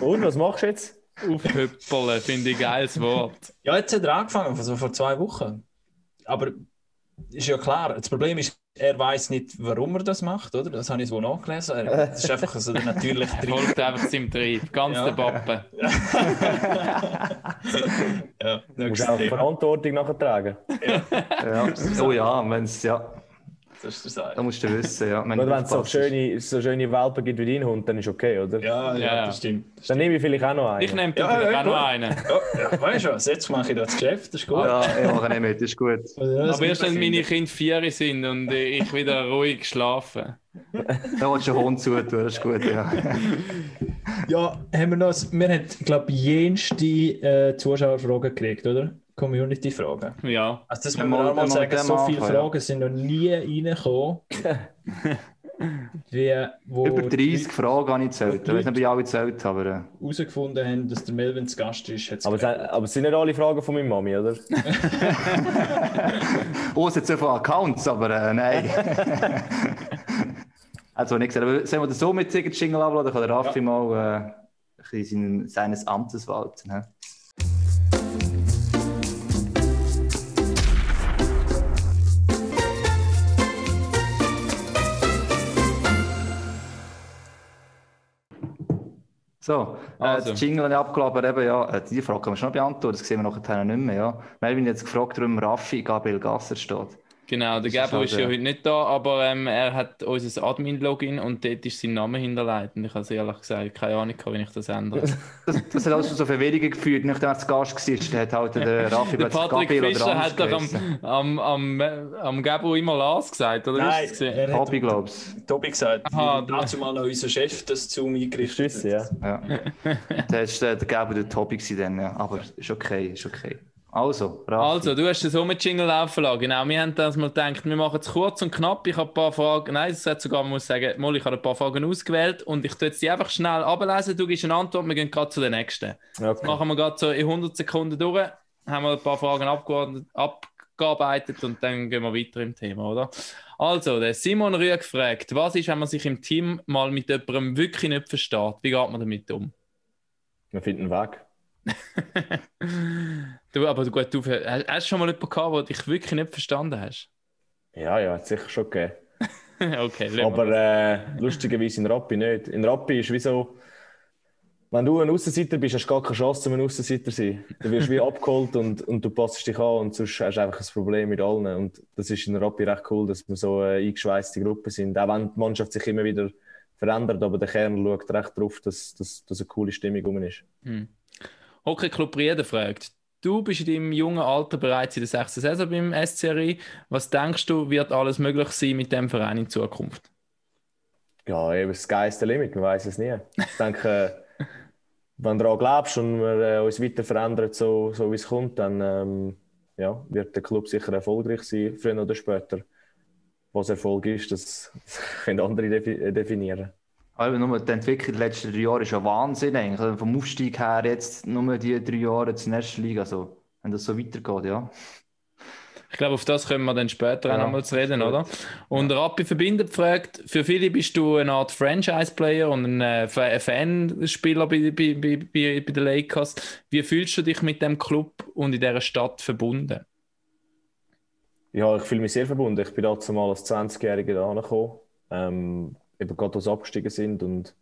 Und, was machst du jetzt? Aufhüppeln, finde ich ein geiles Wort. Ja, jetzt hat er angefangen, also vor zwei Wochen. Aber ist ja klar, das Problem ist, er weiß nicht, warum er das macht, oder? Das habe ich so nachgelesen. Er- Das ist einfach so der natürliche Trieb. Folgt einfach seinem Trieb. Ganz Ja. der Pappe. *laughs* Ja, Du musst auch Thema. Verantwortung nachher tragen. ja. oh ja, wenn's, ja, Das ist der da musst du wissen, ja. Wenn es so schöne, so schöne Welpen gibt wie dein Hund, dann ist okay, oder? Ja, ja, Ja. das stimmt. Dann nehme ich vielleicht auch noch einen. Ich nehme Ja, dafür ja, auch noch einen. Ja, ja, weißt du was, jetzt mache ich das Geschäft, das ist gut. Ja, ich mache nicht mit, das ist gut. Aber erst wenn meine Kinder vier sind und ich wieder ruhig schlafen. Da willst du einen Hund zutun, das ist gut, ja. Ja, haben wir noch, wir haben, glaube ich, jenste äh, Zuschauerfragen gekriegt, oder? Community-Fragen. Ja. Also das Ja, müssen wir mal- auch mal sagen, so viele ja. Fragen sind noch nie reingekommen. *laughs* wie, wo Über die 30 Fragen habe ich gezählt. Ich weiß nicht, ob ich alle gezählt habe, aber... äh, herausgefunden haben, dass der Melvin zu Gast ist. hat's Aber, es, aber es sind nicht alle Fragen von meiner Mami, oder? *laughs* Oh, es hat so viele Accounts, aber äh, nein. *laughs* also nicht gesagt, aber sollen wir das so mit Jingle abladen, dann kann der Raffi mal äh, seines Amtes walten. hä? So, äh, Also. das Jingle habe ich abgeladen, aber eben, ja, äh, die Frage können wir schon noch beantworten, das sehen wir nachher nicht mehr. Ja. Melvin hat jetzt gefragt, warum Raffi Gabriel Gasser steht. Genau, der Gabo ist ja heute nicht da, aber ähm, er hat unser Admin-Login und dort ist sein Name hinterlegt. Und ich habe ehrlich gesagt keine Ahnung, gehabt, wie ich das ändere. Das, das hat also so Verwirrung geführt, nachdem er zu Gast war. Der hat halt der *laughs* Raffi Der Patrick Gabriel Fischer hat doch am, am, am, am Gabo immer Lars gesagt, oder? Nein, Hast du das gesehen? er hat Hobby, glaub's. Tobi gesagt, Aha, Aha, dazu mal noch unser Chef das Zoom eingerichtet. Ja. Ja. das war der Gabo der Topic gewesen dann, ja. Aber ist okay, ist okay. Also, Raffi. Also, du hast den Sommer-Jingle laufen lassen. Genau, wir haben das mal gedacht, wir machen es kurz und knapp. Ich habe ein paar Fragen, nein, es hat sogar, man muss sagen, Molly, ich habe ein paar Fragen ausgewählt und ich tue jetzt die einfach schnell ablesen. Du gibst eine Antwort, wir gehen gerade zu der nächsten. Das Okay. machen wir gerade so in 100 Sekunden durch. Haben wir ein paar Fragen abgeordnet, abgearbeitet und dann gehen wir weiter im Thema, oder? Also, der Simon Rüeg fragt, was ist, wenn man sich im Team mal mit jemandem wirklich nicht versteht? Wie geht man damit um? Wir finden einen Weg. *laughs* Du, aber du, gut, du hast du schon mal jemanden gehabt, der dich wirklich nicht verstanden hast? Ja, ja, hat sicher schon gegeben. *laughs* okay, Aber äh, lustigerweise in Rappi nicht. In Rappi ist wie so, wenn du ein Außenseiter bist, hast du gar keine Chance, um ein Außenseiter zu sein. Du wirst wie *laughs* abgeholt und, und du passt dich an und sonst hast du einfach ein Problem mit allen. Und das ist in Rappi recht cool, dass wir so eine eingeschweißte Gruppe sind. Auch wenn die Mannschaft sich immer wieder verändert, aber der Kern schaut recht darauf, dass, dass, dass eine coole Stimmung rum ist. Hockey Club Rieden fragt, du bist in deinem jungen Alter bereits in der sechsten Saison beim SCRI. Was denkst du, wird alles möglich sein mit dem Verein in Zukunft? Ja, eben das Sky is the limit, man weiß es nie. Ich denke, wenn du daran glaubst und wir äh, uns weiter verändern, so, so wie es kommt, dann ähm, ja, wird der Club sicher erfolgreich sein, früher oder später. Was Erfolg ist, das *laughs* können andere defi äh, definieren. Aber nur die Entwicklung der letzten drei Jahre ist ja Wahnsinn eigentlich. Also vom Aufstieg her jetzt nur die drei Jahre zur nächsten Liga. Also, wenn das so weitergeht, ja. Ich glaube, auf das können wir dann später auch Ja, nochmal zu reden, oder? Und Rappi verbindet fragt, für viele bist du eine Art Franchise-Player und ein äh, Fanspieler bei, bei, bei, bei, den Lakers. Wie fühlst du dich mit dem Club und in dieser Stadt verbunden? Ja, ich fühle mich sehr verbunden. Ich bin dazu mal als 20-Jähriger da gekommen, ähm, eben gerade abgestiegen sind und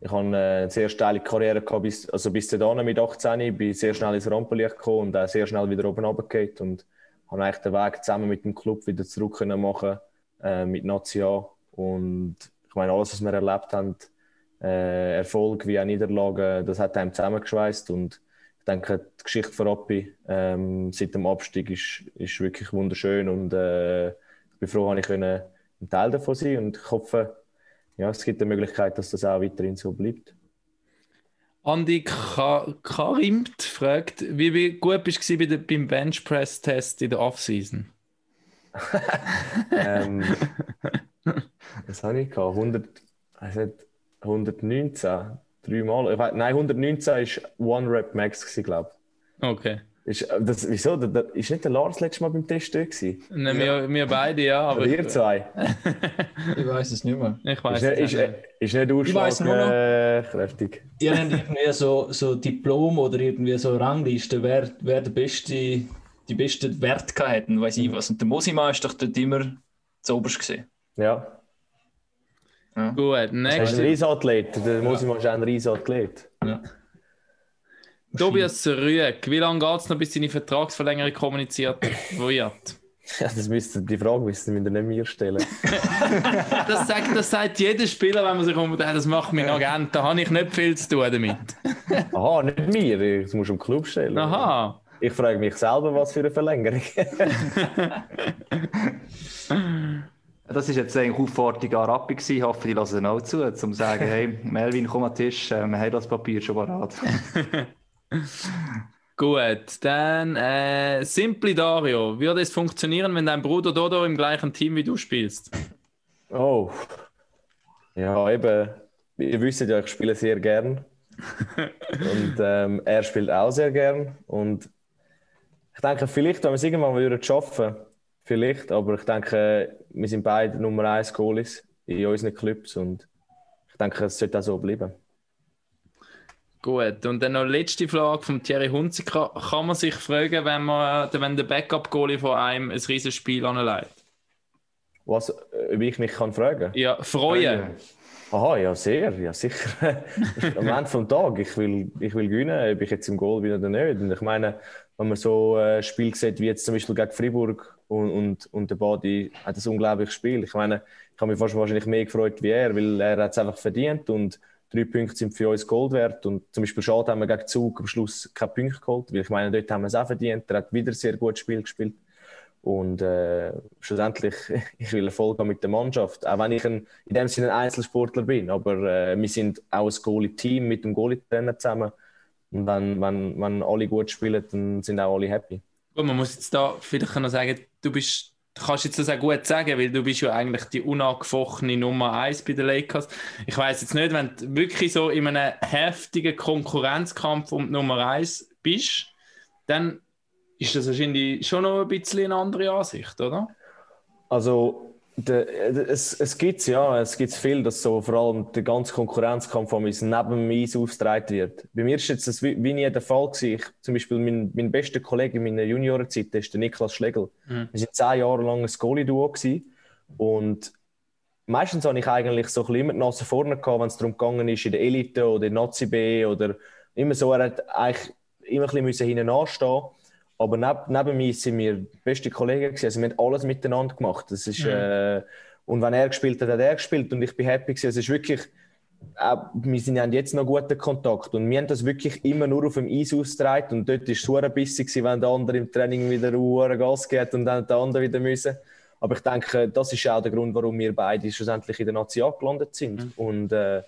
ich habe äh, eine sehr steile Karriere gehabt, bis, also bis dahin mit 18, Ich bin sehr schnell ins Rampenlicht gekommen und auch sehr schnell wieder oben runtergefallen und habe eigentlich den Weg zusammen mit dem Club wieder zurück können machen, äh, mit Nazia und ich meine, alles, was wir erlebt haben, äh, Erfolg wie auch Niederlagen, das hat einem zusammengeschweißt und ich denke, die Geschichte von Rappi ähm, seit dem Abstieg ist, ist wirklich wunderschön und äh, ich bin froh, dass ich können ein Teil davon sein und ich hoffe, ja, es gibt eine Möglichkeit, dass das auch weiterhin so bleibt. Andi Ka Karimt fragt, wie, gut bist du bei der, beim Benchpress-Test in der Offseason? *laughs* Ähm, was habe ich gehabt? 100, was hat 119? Dreimal? Ich nein, 119 war One Rep Max, glaube Okay. Ich. Ist, das, wieso? Da, da, ist nicht der Lars letztes Mal beim Test da gewesen? Ne, wir, wir beide, ja, aber Oder ihr zwei? Ich weiß es nicht mehr. ich weiß Ist, nicht- es ist, nicht. ist nicht weiss nur noch- ausschlagkräftig. Die haben irgendwie so, so Diplom oder irgendwie so Ranglisten, wer, wer der beste, die besten Werte und weiss ich was. Und der Mosima ist doch dort immer zu oberst gesehen. Ja. Gut, Er ist ein. Riesenathlet. Der Mosima ist auch ein Riesenathlet. Ja. Tobias Rüegg, wie lange geht es noch, bis seine Vertragsverlängerung kommuniziert wird? *laughs* Ja, das müsste, die Frage müssten wir nicht mir stellen. *laughs* Das sagt, das sagt jeder Spieler, wenn man sich um das macht mein Agent, da habe ich nicht viel zu tun damit. *laughs* Aha, nicht mir. Das musst du im Club stellen. Aha. Ich frage mich selber, was für eine Verlängerung. Das war jetzt eigentlich Aufforderung an Rappi. gewesen. Ich hoffe, die lassen auch zu, um zu sagen, hey, Melvin, komm an den Tisch, äh, wir haben das Papier schon parat. *laughs* Gut, dann äh, Simply Dario. Würde es funktionieren, wenn dein Bruder Dodo im gleichen Team wie du spielst? Oh. Ja, eben. Ihr wisst ja, ich spiele sehr gern. *laughs* Und ähm, er spielt auch sehr gern. Und ich denke, vielleicht, wenn wir es irgendwann mal würden schaffen, vielleicht, aber ich denke, wir sind beide Nummer 1 Goalies in unseren Clubs und ich denke, es sollte auch so bleiben. Gut, und dann noch letzte Frage von Thierry Hunziker. Kann man sich fragen, wenn, man, wenn der Backup-Goalie von einem ein riesiges Spiel anlegt? Was, ob ich mich kann fragen? Ja, freuen. Aha, ja, sehr, ja, sicher. *laughs* Am Ende vom Tag, ich will, ich will gewinnen, ob ich jetzt im Goal bin oder nicht. Und ich meine, wenn man so ein Spiel sieht, wie jetzt zum Beispiel gegen Fribourg und, und, und der Badi hat ein unglaubliches Spiel. Ich meine, ich habe mich fast wahrscheinlich mehr gefreut wie er, weil er hat es einfach verdient und drei Punkte sind für uns Gold wert. Und zum Beispiel schade haben wir gegen Zug am Schluss keine Punkte geholt, weil ich meine, dort haben wir es auch verdient. Er hat wieder ein sehr gutes Spiel gespielt. Und äh, schlussendlich, *laughs* ich will Erfolg haben mit der Mannschaft. Auch wenn ich ein, in dem Sinne ein Einzelsportler bin. Aber äh, wir sind auch ein Goalie-Team mit dem Goalie-Trainer zusammen. Und wenn, wenn, wenn alle gut spielen, dann sind auch alle happy. Gut, man muss jetzt da vielleicht noch sagen, du bist, kannst jetzt das auch gut sagen, weil du bist ja eigentlich die unangefochtene Nummer 1 bei den Lakers. Ich weiß jetzt nicht, wenn du wirklich so in einem heftigen Konkurrenzkampf um die Nummer 1 bist, dann ist das wahrscheinlich schon noch ein bisschen eine andere Ansicht, oder? Also, der, es, es gibt ja, es gibt viel, dass so vor allem der ganze Konkurrenzkampf von uns neben dem Eis aufgetragen wird. Bei mir ist jetzt das wie, wie nie der Fall gewesen. Ich, zum Beispiel mein, mein bester Kollege in meiner Juniorenzeit, der ist der Niklas Schlegel. Mhm. Wir sind zehn Jahre lang ein Goalie-Duo und meistens habe ich eigentlich so ein bisschen immer die Nase vorne gehabt, wenn es darum gegangen ist, in der Elite oder in der Nazi B oder immer so, er hat eigentlich immer ein bisschen hinten anstehen aber neb, neben mir sind wir beste Kollegen gewesen. Also wir haben alles miteinander gemacht. Das ist, äh, und wenn er gespielt hat, hat er gespielt und ich bin happy gewesen. Es ist wirklich, äh, wir sind, haben jetzt noch guten Kontakt und wir haben das wirklich immer nur auf dem Eis ausgetragen und dort war es super bissig wenn der andere im Training wieder einen Gas gibt und dann der andere wieder müssen. Aber ich denke, das ist auch der Grund, warum wir beide schlussendlich in der Nazi gelandet sind. Und äh,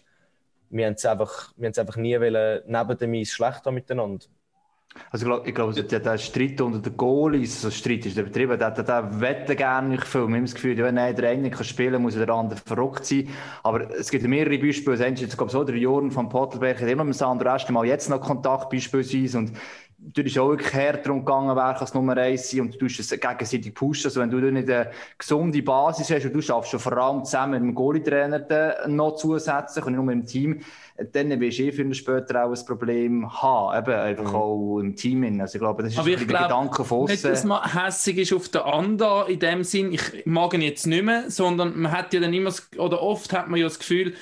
wir haben es einfach, wir einfach nie wollen, neben dem Eis schlecht haben miteinander. Also ich glaube, ich glaub, der, der Streit unter den Goalies, also Streit ist übertrieben, der, der, der wette gerne nicht viel. Wir haben das Gefühl, wenn nein, der eine kann spielen, muss der andere verrückt sein. Aber es gibt mehrere Beispiele. Es ist jetzt, glaube so, der Jorn von Pottelberg hat immer mit Sandro Esten mal jetzt noch Kontakt beispielsweise und du ist auch wirklich härter darum gegangen, wer kann Nummer eins sein und du tust es gegenseitig pushen. Also wenn du nicht eine gesunde Basis hast und du schaffst schon vor allem zusammen mit dem Goalie-Trainer noch zusätzlich und nicht nur mit dem Team, dann wirst du eh ihn später auch ein Problem haben, eben einfach auch im Team. hin. Also ich glaube, das ist Aber ein ich der glaube Gedanke von nicht, dass man hässig ist auf den anderen in dem Sinn, ich mag ihn jetzt nicht mehr, sondern man hat ja dann immer, oder oft hat man ja das Gefühl,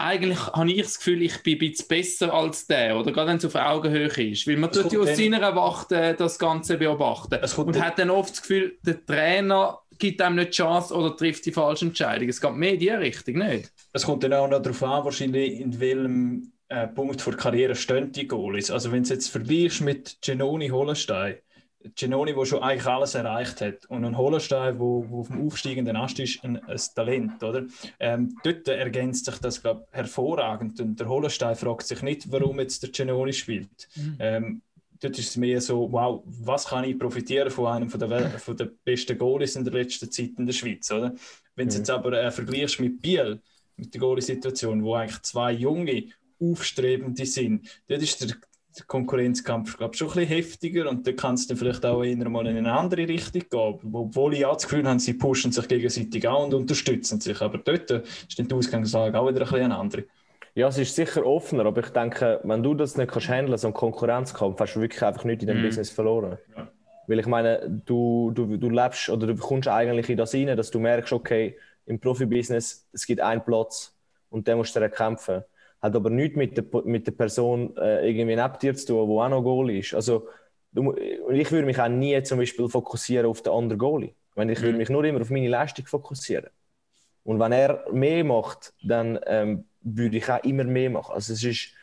eigentlich habe ich das Gefühl, ich bin ein bisschen besser als der, oder gerade wenn es auf Augenhöhe ist. Weil man tut ja aus seiner Warte das Ganze beobachten. Und hat dann oft das Gefühl, der Trainer gibt einem nicht die Chance oder trifft die falsche Entscheidung. Es geht mehr in die Richtung, nicht? Es kommt dann auch noch darauf an, wahrscheinlich in welchem äh, Punkt der Karriere stehen die Goalies. Also wenn du jetzt vergleichst mit Genoni Hollenstein, Genoni, der schon eigentlich alles erreicht hat, und ein Hollenstein, der auf dem aufsteigenden Ast ist, ein, ein Talent, oder? Ähm, dort ergänzt sich das, glaube ich, hervorragend. Und der Hollenstein fragt sich nicht, warum jetzt der Genoni spielt. Mhm. Ähm, dort ist es mehr so, wow, was kann ich profitieren von einem von der, von der besten Goalies in der letzten Zeit in der Schweiz, oder? Wenn du mhm. jetzt aber äh, vergleichst mit Biel, mit der Goalie-Situation, wo eigentlich zwei junge, aufstrebende sind, dort ist der, der Konkurrenzkampf glaube schon ein bisschen heftiger und da kann es dann vielleicht auch eher mal in eine andere Richtung gehen. Obwohl ich auch das Gefühl habe, sie pushen sich gegenseitig an und unterstützen sich. Aber dort ist die Ausgangslage auch wieder ein bisschen eine andere. Ja, es ist sicher offener, aber ich denke, wenn du das nicht kannst handeln, so einen Konkurrenzkampf, hast du wirklich einfach nichts in deinem mm. Business verloren. Ja. Weil ich meine, du, du, du lebst oder du kommst eigentlich in das rein, dass du merkst, okay, im Profibusiness, es gibt einen Platz und den musst du erkämpfen. Hat aber nichts mit der, mit der Person äh, irgendwie neben dir zu tun, die auch noch Goal ist. Also, du, ich würde mich auch nie zum Beispiel fokussieren auf den anderen Goalie. Ich würde mhm. mich nur immer auf meine Leistung fokussieren. Und wenn er mehr macht, dann ähm, würde ich auch immer mehr machen. Also es ist,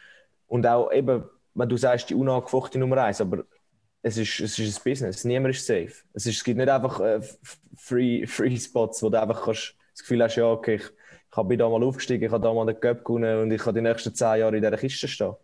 und auch eben, wenn du sagst, die unangefochte Nummer eins, aber es ist, es ist ein Business, niemand ist safe. Es, ist, es gibt nicht einfach äh, free, free Spots, wo du einfach kannst, das Gefühl hast, ja, okay, ich, ich bin da mal aufgestiegen, ich habe da mal den Cup gewonnen und ich kann die nächsten zehn Jahre in dieser Kiste stehen.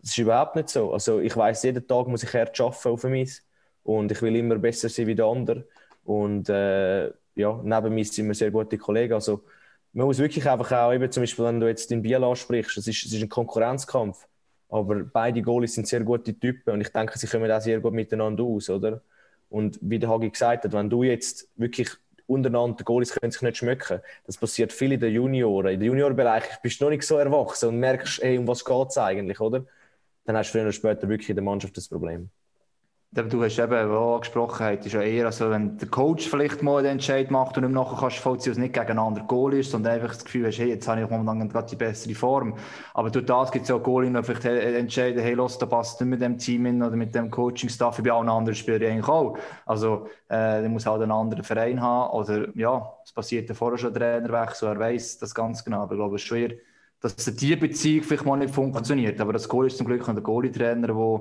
Das ist überhaupt nicht so. Also ich weiß jeden Tag muss ich hart arbeiten auf mich und ich will immer besser sein wie der andere. Und äh, ja, neben mir sind wir sehr gute Kollegen. Also man muss wirklich einfach auch, eben zum Beispiel, wenn du jetzt den Biel ansprichst, es ist, ist ein Konkurrenzkampf. Aber beide Goalies sind sehr gute Typen und ich denke, sie kommen auch sehr gut miteinander aus, oder? Und wie der Hagi gesagt hat, wenn du jetzt wirklich untereinander, die Goalies können sich nicht schmecken. Das passiert viel in den Junioren. In den Juniorbereich bist du noch nicht so erwachsen und merkst, hey, um was geht es eigentlich, oder? Dann hast du früher oder später wirklich in der Mannschaft das Problem. Du hast eben auch angesprochen, ist ja eher, also wenn der Coach vielleicht mal den Entscheid macht und ihm nachher kannst vollziehen, es nicht gegeneinander Goal ist, sondern einfach das Gefühl hast, hey, jetzt habe ich momentan gerade die bessere Form. Aber durch das gibt es ja auch Goal, die vielleicht entscheiden, hey, los, da passt nicht mit dem Team in oder mit dem Coaching-Staff, bei allen anderen Spielern eigentlich auch. Also, äh, der muss halt einen anderen Verein haben oder, ja, es passiert vorher schon Trainerwechsel, er weiß das ganz genau, aber ich glaube, es ist schwer, dass diese Beziehung vielleicht mal nicht funktioniert. Aber das Goal ist zum Glück ein Goalie-Trainer, der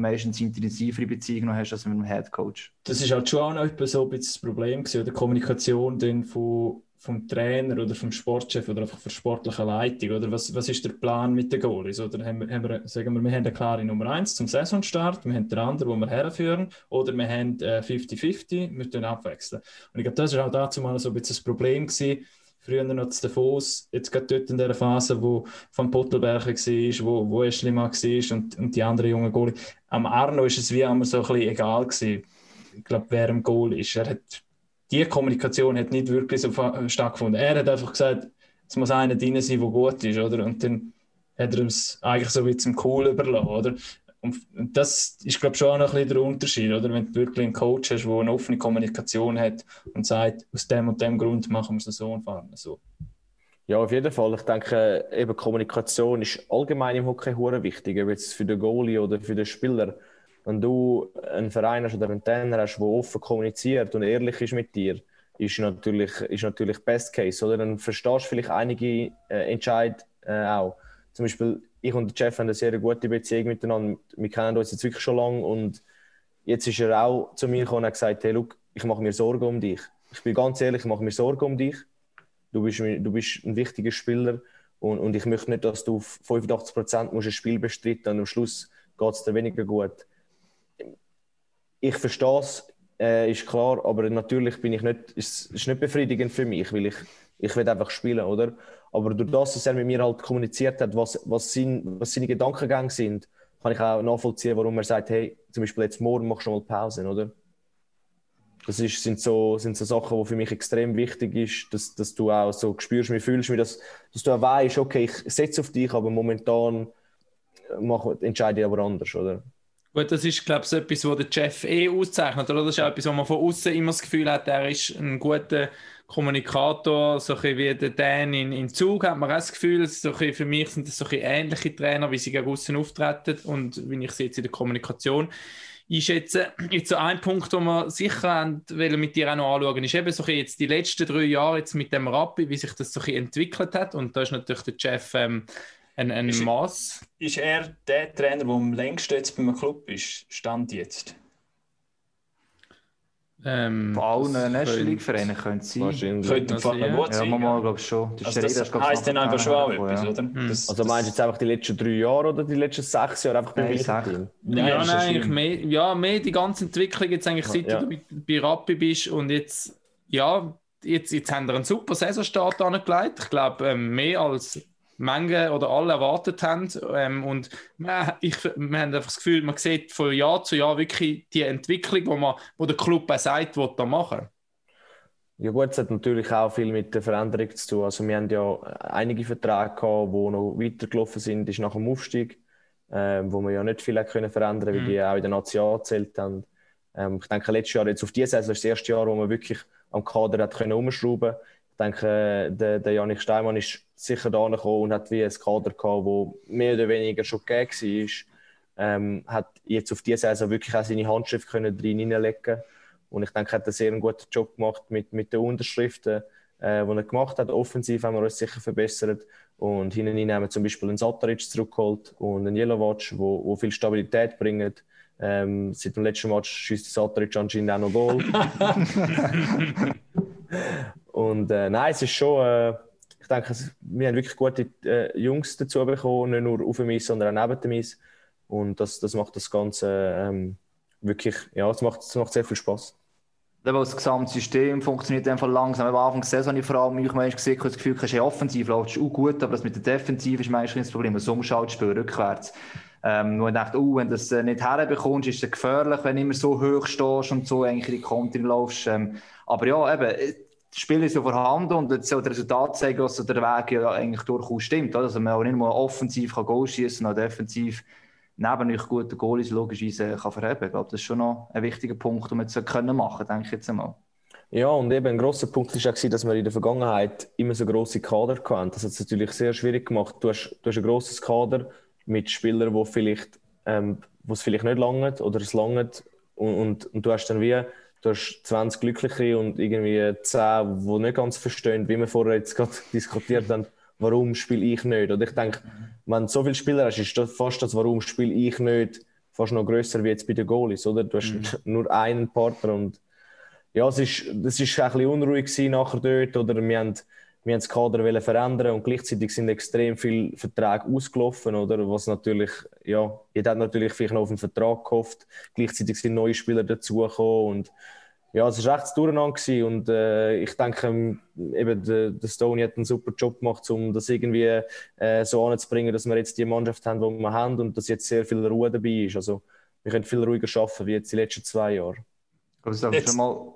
meistens intensivere Beziehung noch hast als mit einem Headcoach. Das ist halt schon auch noch so ein bisschen das Problem gewesen, oder Kommunikation dann von, vom Trainer oder vom Sportchef oder einfach von sportlicher Leitung, oder was, was ist der Plan mit den Goalies? Oder haben wir, haben wir, sagen wir, wir haben eine klare Nummer 1 zum Saisonstart, wir haben den anderen, wo wir herführen, oder wir haben 50-50, äh, wir können abwechseln. Und ich glaube, das war auch dazu mal so ein bisschen das Problem gewesen, früher noch zu Davos, jetzt gerade dort in der Phase, wo Van Pottelberger war, wo, wo Eschlimann war und, und die anderen jungen Goalie. Am Arno ist es wie immer so ein bisschen egal gewesen, ich glaube, wer im Goal ist. Er hat, die Kommunikation hat nicht wirklich so stattgefunden. Er hat einfach gesagt, es muss einer drin sein, der gut ist, oder? Und dann hat er es eigentlich so wie zum Cool überlassen, oder? Und das ist, glaube ich, schon noch ein bisschen der Unterschied, oder? Wenn du wirklich einen Coach hast, der eine offene Kommunikation hat und sagt, aus dem und dem Grund machen wir es so und fahren so. Ja, auf jeden Fall. Ich denke, eben Kommunikation ist allgemein im Hockey hure wichtig, ob jetzt für den Goalie oder für den Spieler. Wenn du einen Verein hast oder einen Trainer hast, der offen kommuniziert und ehrlich ist mit dir, ist natürlich, ist natürlich Best Case, oder? Dann verstehst du vielleicht einige äh, Entscheid äh, auch. Zum Beispiel, ich und Jeff haben eine sehr gute Beziehung miteinander. Wir kennen uns jetzt wirklich schon lange und jetzt ist er auch zu mir gekommen und hat gesagt, hey, look, ich mache mir Sorgen um dich. Ich bin ganz ehrlich, ich mache mir Sorgen um dich. Du bist, du bist ein wichtiger Spieler und, und ich möchte nicht, dass du auf 85 Prozent ein Spiel bestreiten und am Schluss geht es dir weniger gut. Ich verstehe es, äh, ist klar, aber natürlich bin ich nicht, ist, ist nicht befriedigend für mich, weil ich, ich will einfach spielen, oder? Aber durch das, dass er mit mir halt kommuniziert hat, was, was, sein, was seine Gedankengänge sind, kann ich auch nachvollziehen, warum er sagt, hey, zum Beispiel jetzt morgen machst du mal Pause, oder? Das ist, sind, so, sind so Sachen, die für mich extrem wichtig ist, dass, dass du auch so spürst, wie fühlst, wie das, dass du auch weißt, okay, ich setze auf dich, aber momentan mach, entscheide ich aber anders, oder? Gut, das ist, glaube ich, so etwas, was der Jeff eh auszeichnet, oder? Das ist auch etwas, wo man von außen immer das Gefühl hat, er ist ein guter Kommunikator, so ein wie der Dan in, in Zug, hat man auch das Gefühl, so ein für mich sind das so ein ähnliche Trainer, wie sie gegen außen auftreten und wie ich sie jetzt in der Kommunikation einschätze. Jetzt so ein Punkt, den wir sicher mit dir auch noch anschauen, ist eben so ein jetzt die letzten drei Jahre jetzt mit dem Rappi, wie sich das so ein entwickelt hat und da ist natürlich der Jeff ähm, ein, ein ist, Maß. Ist er der Trainer, der am längsten jetzt beim Club ist, Stand jetzt? Ähm, Von allen das National könnte- League-Vereinen könnte es sein. Wahrscheinlich. Könnte Das ja. gut Ja, sein. mal, ja. glaube ich schon. Die Also das ich, heisst dann einfach schon auch ja. etwas, oder? Das, Also das- meinst du jetzt einfach die letzten drei Jahre oder die letzten sechs Jahre einfach Nein, sechs. Nein, ja, das nein, mehr, ja, mehr die ganze Entwicklung jetzt eigentlich seit Ja. du bei, bei Rappi bist und jetzt, ja, jetzt, jetzt haben wir einen super Saisonstart angelegt. Ich glaube, ähm, mehr als Menge oder alle erwartet haben. Ähm, und man, ich, wir haben einfach das Gefühl, man sieht von Jahr zu Jahr wirklich die Entwicklung, wo, man, wo der Club auch sagt, was da machen. Ja gut, es hat natürlich auch viel mit der Veränderung zu tun. Also wir haben ja einige Verträge gehabt, die noch weitergelaufen sind, ist nach dem Aufstieg, ähm, wo wir ja nicht viel können verändern, weil Mhm. die auch in der Nation gezählt haben. Ähm, ich denke, letztes Jahr, jetzt auf diese Saison, ist das erste Jahr, wo man wirklich am Kader hat können umschrauben. Ich denke, der, der Janik Steinmann ist sicher da gekommen und hat wie ein Kader gehabt, wo mehr oder weniger schon gegeben war. Ähm, hat jetzt auf diese Saison wirklich auch seine Handschrift können drin hineinlegen und ich denke, er hat einen sehr guten Job gemacht mit, mit den Unterschriften, äh, die er gemacht hat. Offensiv haben wir uns sicher verbessert. Und hinten rein haben wir zum Beispiel einen Satteric zurückgeholt und einen Yellowwatch, wo, wo viel Stabilität bringen. Ähm, seit dem letzten Match schießt Satteric anscheinend auch noch Goal. *laughs* *laughs* und äh, nein, es ist schon, äh, ich denke, wir haben wirklich gute äh, Jungs dazu bekommen, nicht nur auf dem Eis, sondern auch neben dem Eis. Und das, das macht das Ganze ähm, wirklich, ja, es macht, es macht sehr viel Spaß. Eben, Das gesamte System funktioniert einfach langsam. Am Anfang der Saison ich vor allem mich manchmal gesehen, ich das Gefühl, du offensiv läuft auch gut, aber das mit der Defensive ist meistens das Problem. Halt spielen, rückwärts. Ähm, wo ich dachte, oh, wenn du das äh, nicht herbekommst, ist es gefährlich, wenn du immer so hoch stehst und so eigentlich in die Konter laufst. Ähm, aber ja, eben, äh, das Spiel ist vorhanden und jetzt soll das Resultat zeigen, dass der Weg ja eigentlich durchaus stimmt. Also man auch nicht nur offensiv kann Goal schießen, sondern defensiv neben euch gute Goalies logischerweise kann verheben. Ich glaube, das ist schon noch ein wichtiger Punkt, um jetzt können machen, denke ich jetzt einmal. Ja, und eben ein grosser Punkt war auch, dass wir in der Vergangenheit immer so grosse Kader hatten. Das hat es natürlich sehr schwierig gemacht. Du hast, du hast ein grosses Kader mit Spielern, wo vielleicht, ähm, wo es vielleicht nicht langt oder es langt. Und, und, und du hast dann wie, du hast 20 Glückliche und irgendwie 10, die nicht ganz verstehen, wie wir vorher jetzt gerade *laughs* diskutiert haben, warum spiele ich nicht. Und ich denke, wenn du so viele Spieler hast, ist das fast das, warum spiele ich nicht, fast noch grösser wie jetzt bei den Goalies, oder? Du hast *laughs* nur einen Partner und ja, es ist, das ist ein bisschen unruhig gewesen nachher dort, oder wir haben, wir haben das Kader wollen verändern und gleichzeitig sind extrem viele Verträge ausgelaufen, oder? Was natürlich, ja, jeder hat natürlich vielleicht noch auf einen Vertrag gehofft, gleichzeitig sind neue Spieler dazugekommen und ja, es war echt ein Durcheinander gewesen. und äh, ich denke, ähm, eben der, der Stoney hat einen super Job gemacht, um das irgendwie äh, so anzubringen, dass wir jetzt die Mannschaft haben, die wir haben und dass jetzt sehr viel Ruhe dabei ist. Also wir können viel ruhiger arbeiten wie jetzt die letzten zwei Jahre. Aber sag Jetzt- schon mal,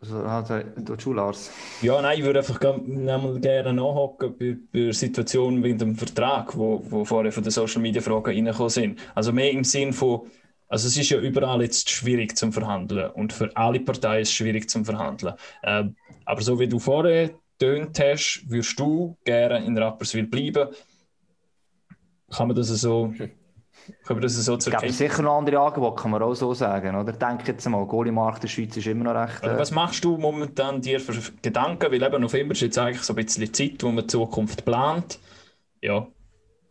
du, du Lars. Ja, nein, ich würde einfach gerne nachhocken bei, bei Situationen wie dem Vertrag, wo, wo vorher von den Social Media Fragen reingekommen sind. Also mehr im Sinn von, also es ist ja überall jetzt schwierig zum Verhandeln und für alle Parteien ist es schwierig zum Verhandeln. Ähm, aber so wie du vorher tönt hast, würdest du gerne in Rapperswil bleiben. Kann man das so, kann man das so Es zur gibt sicher noch andere Angebote, kann man auch so sagen. Oder? Denke jetzt mal, Goalie-Markt in der Schweiz ist immer noch recht. Also Äh, was machst du momentan dir für Gedanken? Weil eben November ist jetzt eigentlich so ein bisschen Zeit, wo man die Zukunft plant. Ja,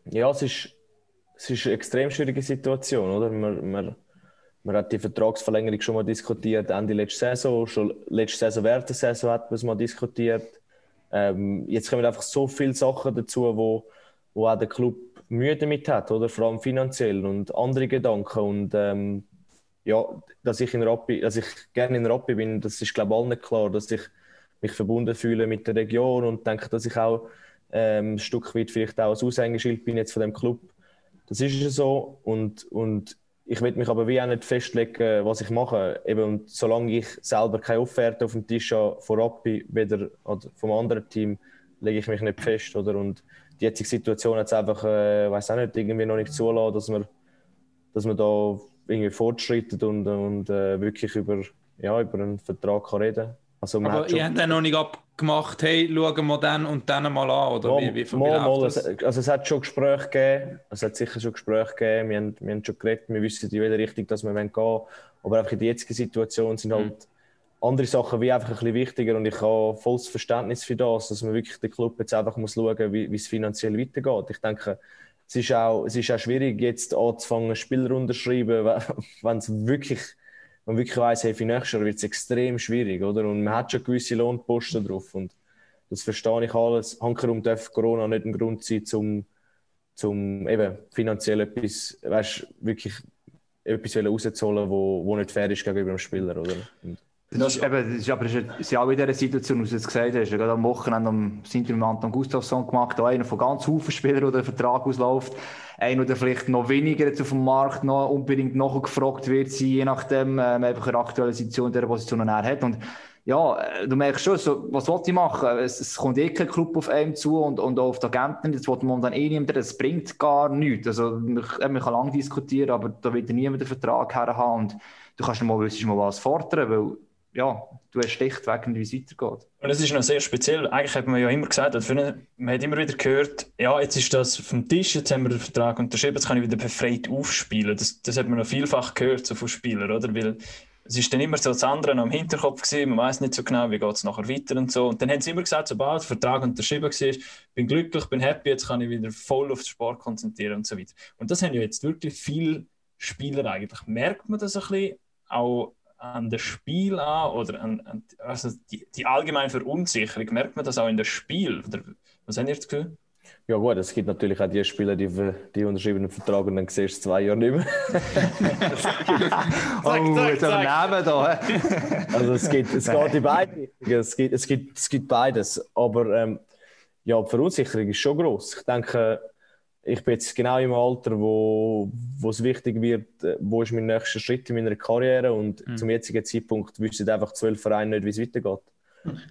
Ja, es ist, es ist eine extrem schwierige Situation, oder? Man, man, man hat die Vertragsverlängerung schon mal diskutiert, Ende letzte Saison, schon letzte Saison, während der Saison hat man es mal diskutiert. Ähm, jetzt kommen einfach so viele Sachen dazu, wo, wo auch der Club Mühe damit hat, oder? Vor allem finanziell und andere Gedanken. Und ähm, ja, dass ich, in Rappi, dass ich gerne in Rappi bin, das ist, glaube ich, allen klar, dass ich mich verbunden fühle mit der Region und denke, dass ich auch ähm, ein Stück weit vielleicht auch ein Aushängeschild bin jetzt von dem Club. Das ist ja so und, und ich will mich aber wie auch nicht festlegen, was ich mache. Eben, und solange ich selber keine Offerte auf dem Tisch habe von Rappi, weder vom anderen Team, lege ich mich nicht fest. Oder? Und die jetzige Situation hat es einfach, äh, weiß auch nicht, irgendwie noch nicht zulassen, dass man, dass man da irgendwie fortschreitet und, und äh, wirklich über, ja, über einen Vertrag kann reden. Also man Aber ihr habt dann noch nicht abgemacht, hey, schauen wir dann und dann mal an, oder? Mal, wie, wie, wie mal, mal, das? also es hat schon Gespräche gegeben, es hat sicher schon Gespräche gegeben, wir haben, wir haben schon geredet, wir wissen in welche Richtung dass wir gehen wollen, aber einfach in der jetzigen Situation sind halt andere Sachen wie einfach ein bisschen wichtiger und ich habe volles Verständnis für das, dass man wirklich den Club jetzt einfach muss schauen, wie, wie es finanziell weitergeht. Ich denke, es ist auch, es ist auch schwierig, jetzt anzufangen, Spieler unterschreiben, *laughs* wenn es wirklich man wirklich weiss, hey, für nächstes Jahr wird es extrem schwierig, oder? Und man hat schon gewisse Lohnposten drauf und das verstehe ich alles. Hankerum darf Corona nicht ein Grund sein, zum, zum eben finanziell etwas, weißt, wirklich etwas rauszuholen, wo, wo nicht fair ist gegenüber dem Spieler, oder? Und Das ist, eben, das ist aber ist ja auch in dieser Situation, wie du es gesagt hast, gerade am Wochenende am mit Anton Gustafsson gemacht, auch einer von ganz vielen Spielern, der der Vertrag ausläuft. Einer, der vielleicht noch weniger auf dem Markt noch unbedingt nachgefragt wird, sein, je nachdem, ähm, einfach eine aktuelle Situation dieser Position er hat. Und ja, äh, du merkst schon, so, was wollte ich machen? Es, es kommt eh kein Club auf einem zu und, und auch auf die Agenten, jetzt wollte man dann eh niemand, das bringt gar nichts. Also, man, äh, man kann lange diskutieren, aber da wird niemand den Vertrag herhaben und du kannst noch mal, willst mal was fordern, weil ja, du hast wegen, wie es weitergeht. Und es ist noch sehr speziell. Eigentlich hat man ja immer gesagt, man hat immer wieder gehört, ja, jetzt ist das vom Tisch, jetzt haben wir den Vertrag unterschrieben, jetzt kann ich wieder befreit aufspielen. Das, das hat man noch vielfach gehört so von Spielern, oder? Weil es ist dann immer so das andere noch im Hinterkopf gewesen, man weiß nicht so genau, wie geht es nachher weiter und so. Und dann haben sie immer gesagt, sobald der Vertrag unterschrieben war, bin glücklich, bin happy, jetzt kann ich wieder voll auf den Sport konzentrieren und so weiter. Und das haben ja jetzt wirklich viele Spieler eigentlich. Merkt man das ein bisschen auch an das Spiel an oder an, an also die, die allgemeine Verunsicherung? Merkt man das auch in das Spiel? Oder was habt ihr das Gefühl? Ja gut, es gibt natürlich auch die Spieler, die, die unterschreiben einen Vertrag und dann siehst du es zwei Jahre nicht mehr. *laughs* oh, jetzt haben wir neben da. *laughs* Also es, gibt, es geht in beide Richtungen. Es gibt, es, gibt, es gibt beides. Aber ähm, ja, die Verunsicherung ist schon groß. Ich denke, ich bin jetzt genau im Alter, wo, wo es wichtig wird, äh, wo ist mein nächster Schritt in meiner Karriere und zum jetzigen Zeitpunkt wissen einfach zwölf Vereine nicht, wie es weitergeht.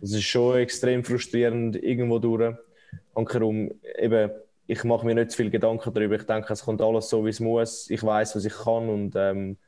Das ist schon extrem frustrierend irgendwo durch. Ankerum, eben, ich mache mir nicht zu viel Gedanken darüber. Ich denke, es kommt alles so, wie es muss. Ich weiß, was ich kann und ähm,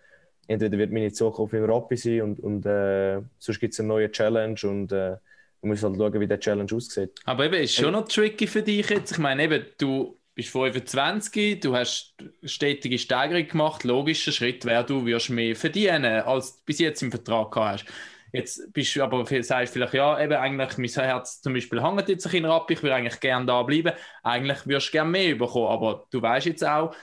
entweder wird meine Zukunft im Rappi sein und, und äh, sonst gibt es eine neue Challenge und äh, man muss halt schauen, wie der Challenge aussieht. Aber eben, ist schon noch tricky für dich jetzt. Ich meine, eben, du bist 25, du hast stetige Steigerung gemacht. Logischer Schritt wäre, du wirst mehr verdienen, als du bis jetzt im Vertrag hast. Jetzt bist du aber, sagst vielleicht, ja, eben eigentlich, mein Herz zum Beispiel hängt jetzt ein bisschen ab, ich würde eigentlich gerne da bleiben. Eigentlich würdest du gerne mehr bekommen, aber du weißt jetzt auch,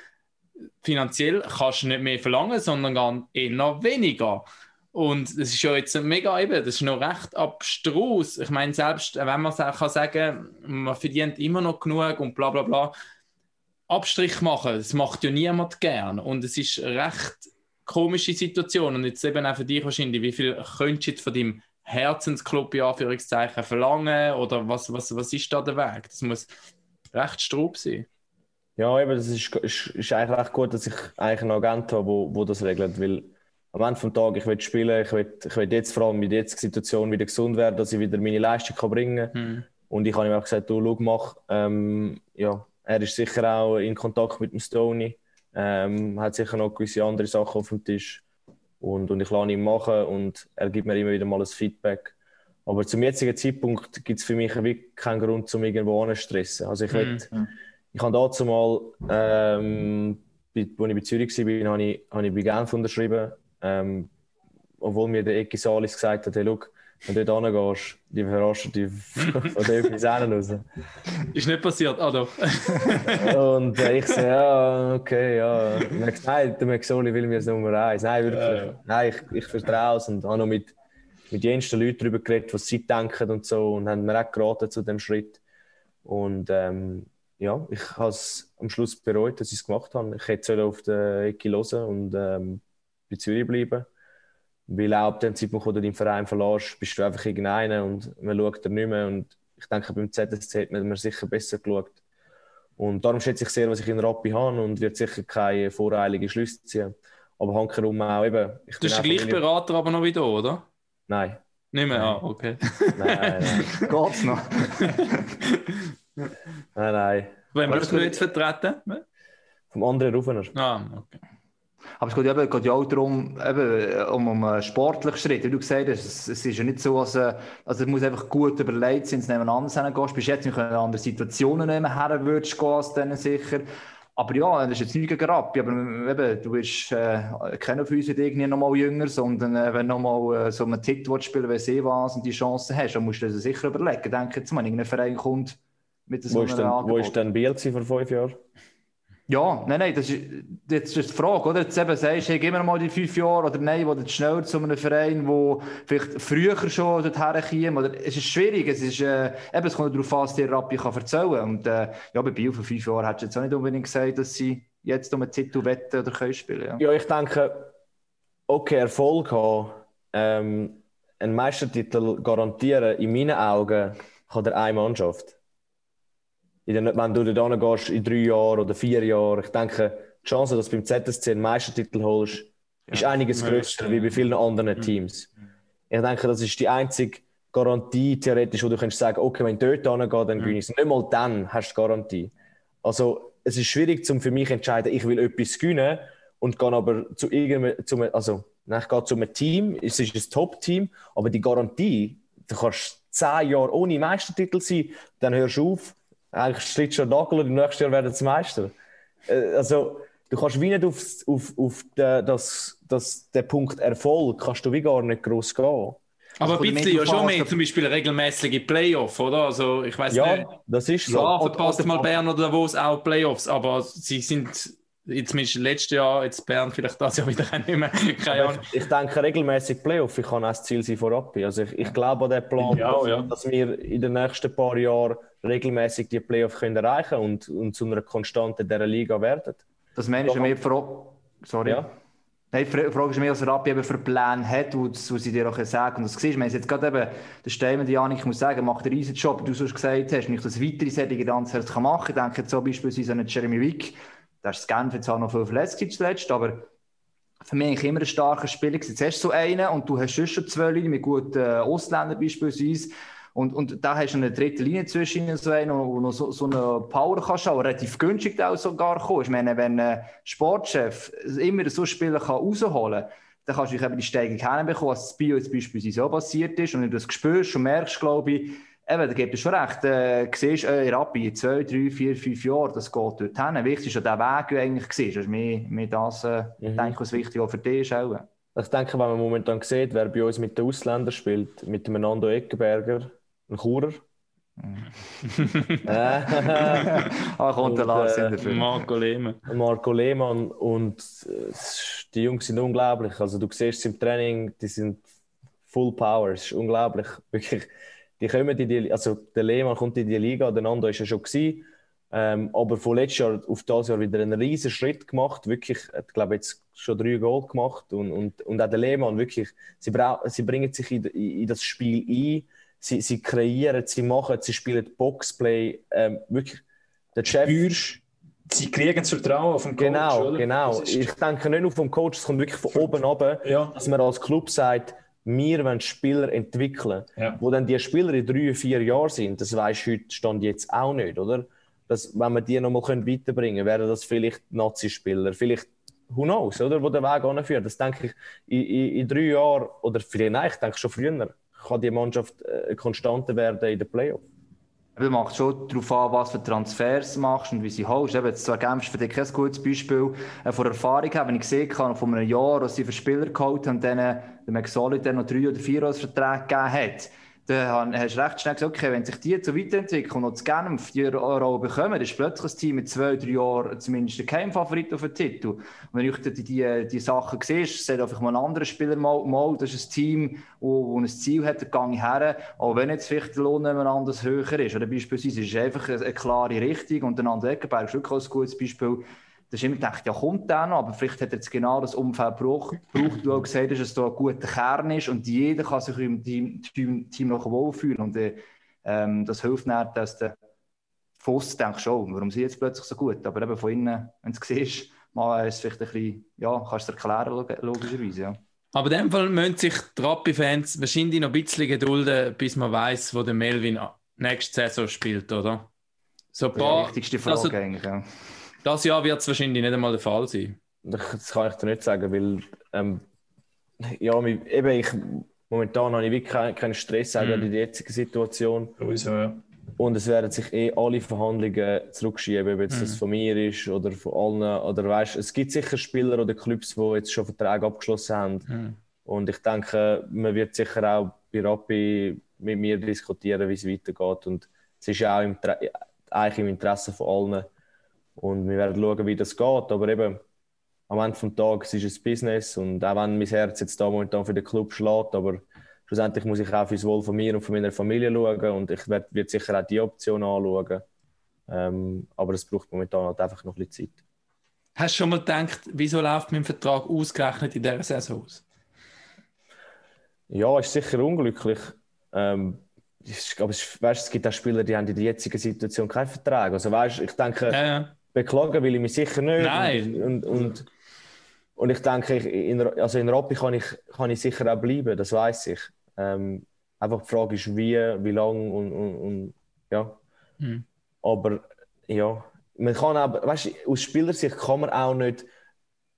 finanziell kannst du nicht mehr verlangen, sondern eher weniger. Und das ist ja jetzt mega eben, das ist noch recht abstrus. Ich meine, selbst wenn man kann sagen, man verdient immer noch genug und bla bla bla, Abstrich machen, das macht ja niemand gern. Und es ist eine recht komische Situation. Und jetzt eben auch für dich wahrscheinlich, wie viel könntest du jetzt von deinem Herzensclub in Anführungszeichen verlangen? Oder was, was, was ist da der Weg? Das muss recht strub sein. Ja, eben, das ist, ist, ist eigentlich recht gut, dass ich eigentlich einen Agent habe, wo, wo das regelt, weil am Ende des Tages, ich will spielen, ich will, ich will jetzt vor allem mit der jetzigen Situation wieder gesund werden, dass ich wieder meine Leistung kann bringen kann. Hm. Und ich habe ihm auch gesagt, du, schau, mach. Ähm, ja, er ist sicher auch in Kontakt mit dem Stoney, ähm, hat sicher noch gewisse andere Sachen auf dem Tisch. Und, und ich lasse ihn machen und er gibt mir immer wieder mal ein Feedback. Aber zum jetzigen Zeitpunkt gibt es für mich wirklich keinen Grund, um irgendwo anzustressen. Also ich will, ich habe dazu mal, ähm, als ich bei Zürich war, habe ich, habe ich bei Genf unterschrieben. Ähm, obwohl mir der Eki Salis gesagt hat, hey, schau, du dort hingehst, die verarschen dich von dem bis hinten raus. Ist nicht passiert, ah doch. *laughs* Und äh, ich so, ja, okay, ja. Und er gesagt, nein, der McSorley will mir das Nummer eins. Nein, wirklich. Nein, ich, ich vertraue es. Und habe noch mit, mit jensten Leuten darüber geredet, was sie denken und so. Und haben mir auch geraten zu dem Schritt. Und ähm, ja, ich habe es am Schluss bereut, dass ich es gemacht habe. Ich hätte auf der Ecke hören und ähm, bei Zürich bleiben. Weil auch ab dem Zeitpunkt, wo du deinen Verein verlässt, bist du einfach irgendeiner und man schaut dir nicht mehr. Und ich denke, beim ZSC hat man mir sicher besser geschaut. Und darum schätze ich sehr, was ich in Rappi habe und wird sicher keine voreilige Schlüsse ziehen. Aber hankerum auch eben. Ich Du bist der gleiche Berater aber noch wie du, oder? Nein, Nicht mehr, ah, okay. nein, nein, *laughs* Geht's noch? *laughs* nein, nein. Wirst das du jetzt vertreten? Vom anderen Rufener. Ah, okay. Aber es geht, eben, geht ja auch darum, eben, um, um einen sportlichen Schritt. Wie du gesagt hast, es, es ist ja nicht so, dass, äh, also es muss einfach gut überlegt sein, dass du nebeneinander hingehst. Bis jetzt in anderen Situationen nicht mehr her würdest gehen als denen sicher. Aber ja, das ist jetzt nicht gegen Rappi, aber eben, du bist, äh, keiner von uns wird irgendwie noch mal jünger, sondern äh, wenn du noch mal äh, so einen Tick willst spielen weiss eh was und die Chance hast, dann musst du dir sicher überlegen. Denke jetzt mal, irgendein Verein kommt mit so einem wo ist denn Biel vor fünf Jahren? Ja, nein, nein, das ist, das ist die Frage, oder? Jetzt eben sagst, hey, gib mir mal die fünf Jahre oder nein, wo du schneller zu einem Verein, wo vielleicht früher schon dorthin kommen, oder es ist schwierig, es ist, äh, eben, es kommt darauf an, was dir Rappi erzählen kann. Und äh, ja, bei Biel vor fünf Jahren hättest du jetzt auch nicht unbedingt gesagt, dass sie jetzt um einen Titel wetten oder können spielen. Ja. Ich denke, okay, Erfolg haben, ähm, einen Meistertitel garantieren, in meinen Augen, kann der eine Mannschaft. Der, wenn du da gehst in drei Jahren oder vier Jahren, ich denke, die Chance, dass du beim ZSC einen Meistertitel holst, ist einiges größer wie bei vielen anderen Teams. Ich denke, das ist die einzige Garantie, theoretisch, wo du kannst sagen, okay, wenn ich dort hingehe, dann gewinne ich es. Nicht mal dann hast du die Garantie. Also, es ist schwierig, zum für mich zu entscheiden, ich will etwas gewinnen und gehe aber zu irgendeinem, zu einem, also, nein, ich gehe zu einem Team, es ist ein Top-Team, aber die Garantie, du kannst zehn Jahre ohne Meistertitel sein, dann hörst du auf, eigentlich schlittst du den Nagel und im nächsten Jahr werden sie Meister. Äh, Also, du kannst wie nicht auf, auf, auf den, das, das, den Punkt Erfolg, kannst du wie gar nicht groß gehen. Aber ein kommt bisschen ja schon mehr, zum Beispiel regelmäßige Playoff, oder? Also, ich weiß nicht. Ja, das ist so. Ja, verpasst oder- mal Bern oder Davos auch Playoffs, aber sie sind jetzt zumindest letztes Jahr, jetzt Bern vielleicht das Jahr wieder *laughs* nicht mehr. Keine Ahnung. Ich, ich denke regelmäßig Playoff, ich kann auch das Ziel sein vorab. Also ich, ich glaube an den Plan, Ja, dass, ja. dass wir in den nächsten paar Jahren regelmäßig die Playoff können erreichen und, und zu einer Konstante dieser Liga werden. Das du mehr Frage, sorry. Ja. Nein, die Fra- Frage ist mehr, was Rappi eben für Pläne hat, wo, wo sie dir auch sagen. Und das siehst du, wir jetzt gerade eben, der Stein, Janik, ich muss sagen, macht einen riesen Job, wie du sonst gesagt hast. Ich das weitere Sättige ganz kann machen kann, denke jetzt so beispielsweise an Jeremy Wick, da ist Genf jetzt auch noch viel verletzt zuletzt, aber für mich immer ein starker Spieler. Jetzt hast du so einen und du hast schon zwei Leute mit guten äh, Ausländern beispielsweise. Und, und da hast du eine dritte Linie zwischen ihnen, so einen, wo noch so, so eine Power kannst auch relativ günstig auch sogar kommen. Ich meine, wenn ein Sportchef immer so Spieler kann rausholen kann, dann kannst du dich eben die Steigung hinbekommen, was das Bio jetzt beispielsweise so passiert ist. Und wenn du das spürst und merkst, glaube ich, eben, da gibt es schon recht. Äh, siehst, äh, Rappi in zwei, drei, vier, fünf Jahren, das geht dort hin. Wichtig ist ja der Weg, den du eigentlich siehst. Das ist mehr, mehr das, äh, denke ich, was wichtig auch für dich ist. Auch. Ich denke, wenn man momentan sieht, wer bei uns mit den Ausländern spielt, mit dem Nando Eckenberger, ein Churer. äh, *laughs* Ah, kommt der Lars äh, in dafür. Marco Lehmann. Marco Lehmann und äh, die Jungs sind unglaublich. Also du siehst sie im Training, die sind full power. Es ist unglaublich. *laughs* Wirklich, die kommen in die, also der Lehmann kommt in die Liga, der Nando ist ja schon gewesen, ähm, aber von letztes Jahr auf das Jahr wieder einen riesen Schritt gemacht. Wirklich, ich glaube jetzt schon drei Goal gemacht und, und, und auch der Lehmann wirklich, sie, sie bringen sich in, in, das Spiel ein, sie, sie kreieren, sie machen, sie spielen Boxplay, ähm, wirklich. Der Chef, Spürst, sie kriegen das Vertrauen auf den Coach, Genau, oder? genau. Ich denke nicht nur vom Coach, es kommt wirklich von oben ab, Ja. dass man als Club sagt, wir wollen Spieler entwickeln. Ja. Wo dann die Spieler in drei, vier Jahren sind, das weisst du heute Stand jetzt auch nicht, oder? Dass, wenn wir die nochmal weiterbringen können, wären das vielleicht Nazi-Spieler, vielleicht, who knows, oder? Wo der Weg anführt. Das denke ich, in, in, in drei Jahren, oder vielleicht, nein, ich denke schon früher, kann die Mannschaft äh, konstanter werden in den Playoffs. Es macht schon darauf an, was für Transfers machst und wie sie holst. Eben, jetzt zwar Genf für dich kein gutes Beispiel äh, von Erfahrung her, wenn ich gesehen habe, von einem Jahr, was sie für Spieler geholt haben denen der McSolid noch drei oder vier Verträge gegeben hat, dann hast du recht schnell gesagt, okay, wenn sich die so weiterentwickeln und noch zu Genf die Rolle bekommen, ist plötzlich ein Team mit zwei, drei Jahren zumindest der Keimfavorit auf den Titel. Und wenn du die, die, die Sachen siehst, sagt einfach mal ein anderer Spieler mal, mal das ist ein Team, wo ein Ziel hat, gehe ich her, auch wenn jetzt vielleicht der Lohn anders höher ist. Oder beispielsweise ist es einfach eine, eine klare Richtung und der Ander Eckenberg ist wirklich ein gutes Beispiel. Da ist immer gedacht, ja, kommt der noch, aber vielleicht hat er jetzt genau das Umfeld gebraucht, du auch gesagt hast, dass da ein guter Kern ist und jeder kann sich im Team, Team, Team noch wohlfühlen. Und äh, ähm, das hilft dann, dass der Voss denkt schon, warum sind jetzt plötzlich so gut? Aber eben von innen, wenn du es siehst, mal ist es vielleicht ein bisschen, ja, kannst du es erklären, log- logischerweise. Ja. Aber in dem Fall müssen sich die Rappi-Fans wahrscheinlich noch ein bisschen gedulden, bis man weiß, wo der Melvin nächste Saison spielt, oder? So ein Das ist die paar, wichtigste Frage also, eigentlich. Ja. Das Jahr wird es wahrscheinlich nicht einmal der Fall sein. Das kann ich dir nicht sagen, weil ähm, ja, eben ich, momentan habe ich wirklich keinen, Stress auch Mhm. in der jetzigen Situation. Sowieso, ja. Und es werden sich eh alle Verhandlungen zurückschieben, ob jetzt das von mir ist oder von allen. Oder weißt, es gibt sicher Spieler oder Clubs, die jetzt schon Verträge abgeschlossen haben. Mhm. Und ich denke, man wird sicher auch bei Rappi mit mir diskutieren, wie es weitergeht. Und es ist ja auch im, eigentlich im Interesse von allen, Und wir werden schauen, wie das geht. Aber eben, am Ende des Tages ist es Business und auch wenn mein Herz jetzt da momentan für den Club schlägt, aber schlussendlich muss ich auch fürs Wohl von mir und von meiner Familie schauen und ich werde werd sicher auch die Option anschauen. Ähm, aber es braucht momentan halt einfach noch ein bisschen Zeit. Hast du schon mal gedacht, wieso läuft mein Vertrag ausgerechnet in dieser Saison aus? Ja, ist sicher unglücklich. Ähm, ich, aber es, weißt, es gibt auch Spieler, die haben in der jetzigen Situation keinen Vertrag. Also weißt, ich denke, Ja, ja. Beklagen will ich mich sicher nicht. Nein. Und, und, und, und ich denke, ich, in, also in Rappi kann ich, kann ich sicher auch bleiben, das weiß ich. Ähm, einfach die Frage ist, wie, wie lange und, und, und ja. Mhm. Aber ja, man kann auch, weißt, du, aus Spielersicht kann man auch nicht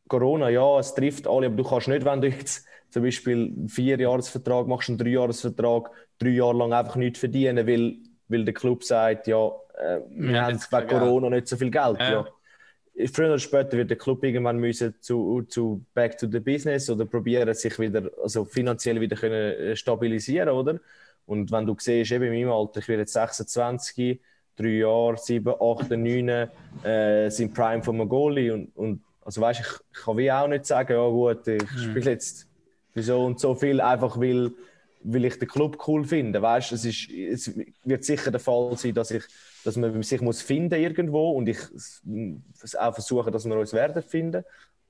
Corona, ja, es trifft alle, aber du kannst nicht, wenn du jetzt zum Beispiel einen Vierjahresvertrag machst, einen Dreijahresvertrag, drei Jahre lang einfach nichts verdienen, weil, weil der Club sagt, ja, äh, wir Ja, haben wegen Corona nicht so viel Geld. Ja. Ja. Früher oder später wird der Club irgendwann müssen zu, zu back to the business oder probieren, sich wieder, also finanziell wieder können äh, stabilisieren, oder? Und wenn du siehst, eben in meinem Alter, ich werde jetzt 26, drei Jahre, sieben, acht, neun, äh, sind Prime von Goalie und, und also weißt, ich, ich kann wie auch nicht sagen, ja gut, ich spiele jetzt für so und so viel, einfach weil, weil ich den Club cool finde. Weißt, es, ist, es wird sicher der Fall sein, dass, ich, dass man sich muss finden irgendwo und ich auch versuche, dass wir uns werden finden.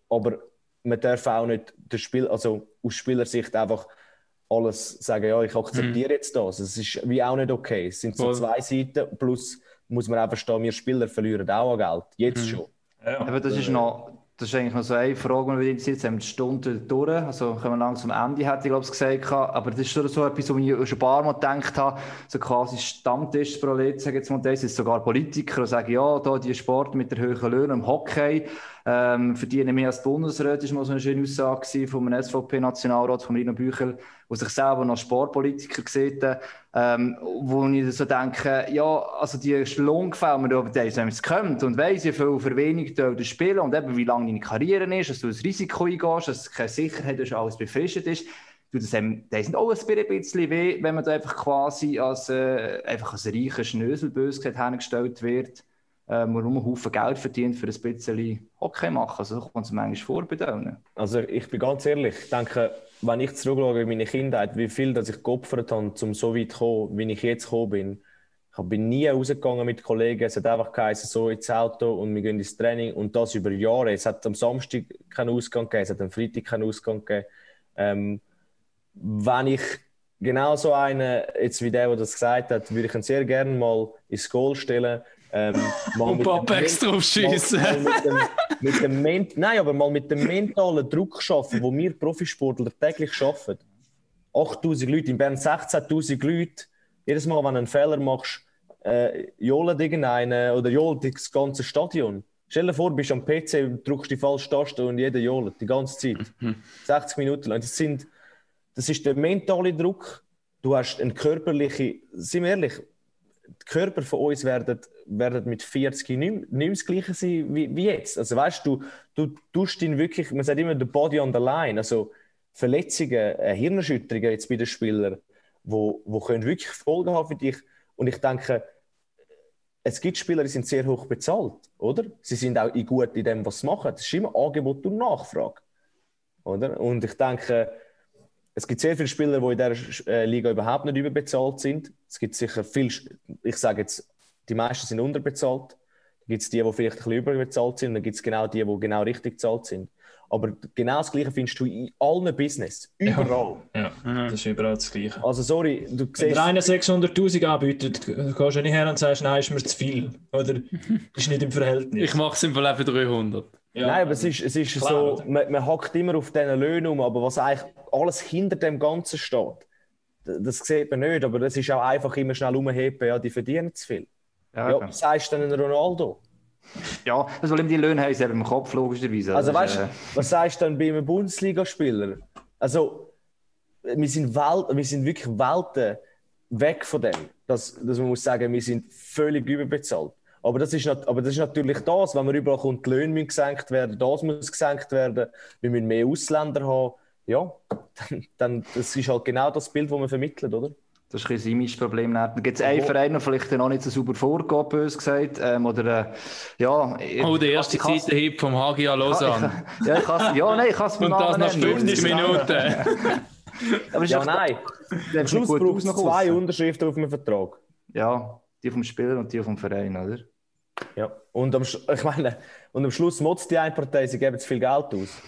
Aber man darf auch nicht das Spiel, also aus Spielersicht einfach alles sagen, ja, ich akzeptiere jetzt das. Es ist wie auch nicht okay. Es sind so zwei Seiten, plus muss man auch verstehen, wir Spieler verlieren auch an Geld. Jetzt schon. Ja. Aber das ist noch, das ist eigentlich noch so eine Frage, die mich interessiert. Jetzt haben die Stunde durch, also kommen wir langsam am Ende, hätte ich glaube ich gesagt. Aber das ist schon so etwas, wo ich schon ein paar Mal gedacht habe, so quasi Stammtischprolet, sage jetzt mal, das ist sogar Politiker, die sagen, ja, da die Sport mit der hohen Löhne im Hockey ähm, verdienen mehr als die Bundesräte, das war mal so eine schöne Aussage von einem SVP-Nationalrat, von Marino Büchel, der sich selber noch Sportpolitiker sieht, ähm, wo ich so denke, ja, also die Lohngefälle, wenn man wenn es kommt und weiss, wie viel für wenig du spielen und eben wie lange deine Karriere ist, dass du das Risiko eingehst, dass keine Sicherheit ist, alles befristet ist, tut das einem, auch ein bisschen weh, wenn man da einfach quasi als, äh, einfach als reicher Schnösel, bös gesagt, hergestellt wird, ähm, und einen Haufen Geld verdient für ein bisschen Hockey machen. Also so kommt es manchmal vor bei denen. Also ich bin ganz ehrlich, ich denke, wenn ich zurückschaue in meine Kindheit, wie viel dass ich geopfert habe, um so weit zu kommen, wie ich jetzt gekommen bin. Ich bin nie rausgegangen mit Kollegen, es hat einfach geheißen, so ins Auto und wir gehen ins Training und das über Jahre. Es hat am Samstag keinen Ausgang gegeben, es hat am Freitag keinen Ausgang gegeben. Ähm, wenn ich genau so einen, jetzt wie der, der das gesagt hat, würde ich ihn sehr gerne mal ins Goal stellen. Ähm, *laughs* Und dem- extra aufschiessen. Mal, mal mit dem, mit dem Nein, aber mal mit dem mentalen Druck schaffen, wo wir Profisportler täglich schaffen. 8000 Leute, in Bern 16.000 Leute. Jedes Mal, wenn du einen Fehler machst, äh, johlt irgendeinen oder johlt das ganze Stadion. Stell dir vor, du bist am PC, drückst die falsche Taste und jeder johlt die ganze Zeit. 60 Minuten lang. Das, sind, das ist der mentale Druck. Du hast einen körperlichen, sind wir ehrlich, die Körper von uns werden, werden mit 40 nicht, nicht mehr das Gleiche sein wie, wie jetzt. Also weißt du, du tust ihn wirklich, man sagt immer, the body on the line. Also Verletzungen, äh, Hirnerschütterungen jetzt bei den Spielern, wo, wo können wirklich Folgen haben für dich. Und ich denke, es gibt Spieler, die sind sehr hoch bezahlt, oder? Sie sind auch gut in dem, was sie machen. Das ist immer Angebot und Nachfrage. Oder? Und ich denke, es gibt sehr viele Spieler, die in dieser äh, Liga überhaupt nicht überbezahlt sind. Es gibt sicher viel, ich sage jetzt, die meisten sind unterbezahlt. Dann gibt es die, die vielleicht ein bisschen überbezahlt sind. Und dann gibt es genau die, die genau richtig bezahlt sind. Aber genau das Gleiche findest du in allen Business. Überall. Ja, das ist überall das Gleiche. Also sorry, du Wenn siehst... der eine 600'000 anbietet, gehst du nicht her und sagst, nein, ist mir zu viel. Oder ist nicht im Verhältnis. Ich mache es im für 300. ja. Nein, aber es ist, es ist Klar, so, man, man hackt immer auf diesen Löhnen um, aber was eigentlich alles hinter dem Ganzen steht, d- das sieht man nicht, aber das ist auch einfach immer schnell umheben, ja, die verdienen zu viel. Ja, Ja, was sagst du denn Ronaldo? ja weil ihm die Löhne haben sie im Kopf, logischerweise. Also Das weißt du, äh, was sagst du dann bei einem Bundesligaspieler? Also, wir sind, Welt, wir sind wirklich Welten weg von dem, dass, dass man muss sagen, wir sind völlig überbezahlt. Aber das, ist aber das ist natürlich das, wenn man überall kommt, die Löhne müssen gesenkt werden, das muss gesenkt werden, wir müssen mehr Ausländer haben. Ja, *laughs* dann, dann das ist halt genau das Bild, das man vermittelt, oder? Das ist ein bisschen das Image-Problem. Dann gibt es einen Verein, der vielleicht noch nicht so sauber vorgeht, bös gesagt. Ähm, oder, äh, ja, Oh, der erste Seitenhieb vom Hagia Lausanne. Ich, ja, ich kann's, ja, nein, ich kann es Und das nach 50 Minuten. *laughs* Aber es ist Ja, echt- nein. der Am ist Schluss gut braucht es zwei. Unterschriften auf einem Vertrag. Ja, die vom Spieler und die vom Verein, oder? Ja. Und am, *laughs* ich meine, und am Schluss motzt die eine Partei, sie geben zu viel Geld aus.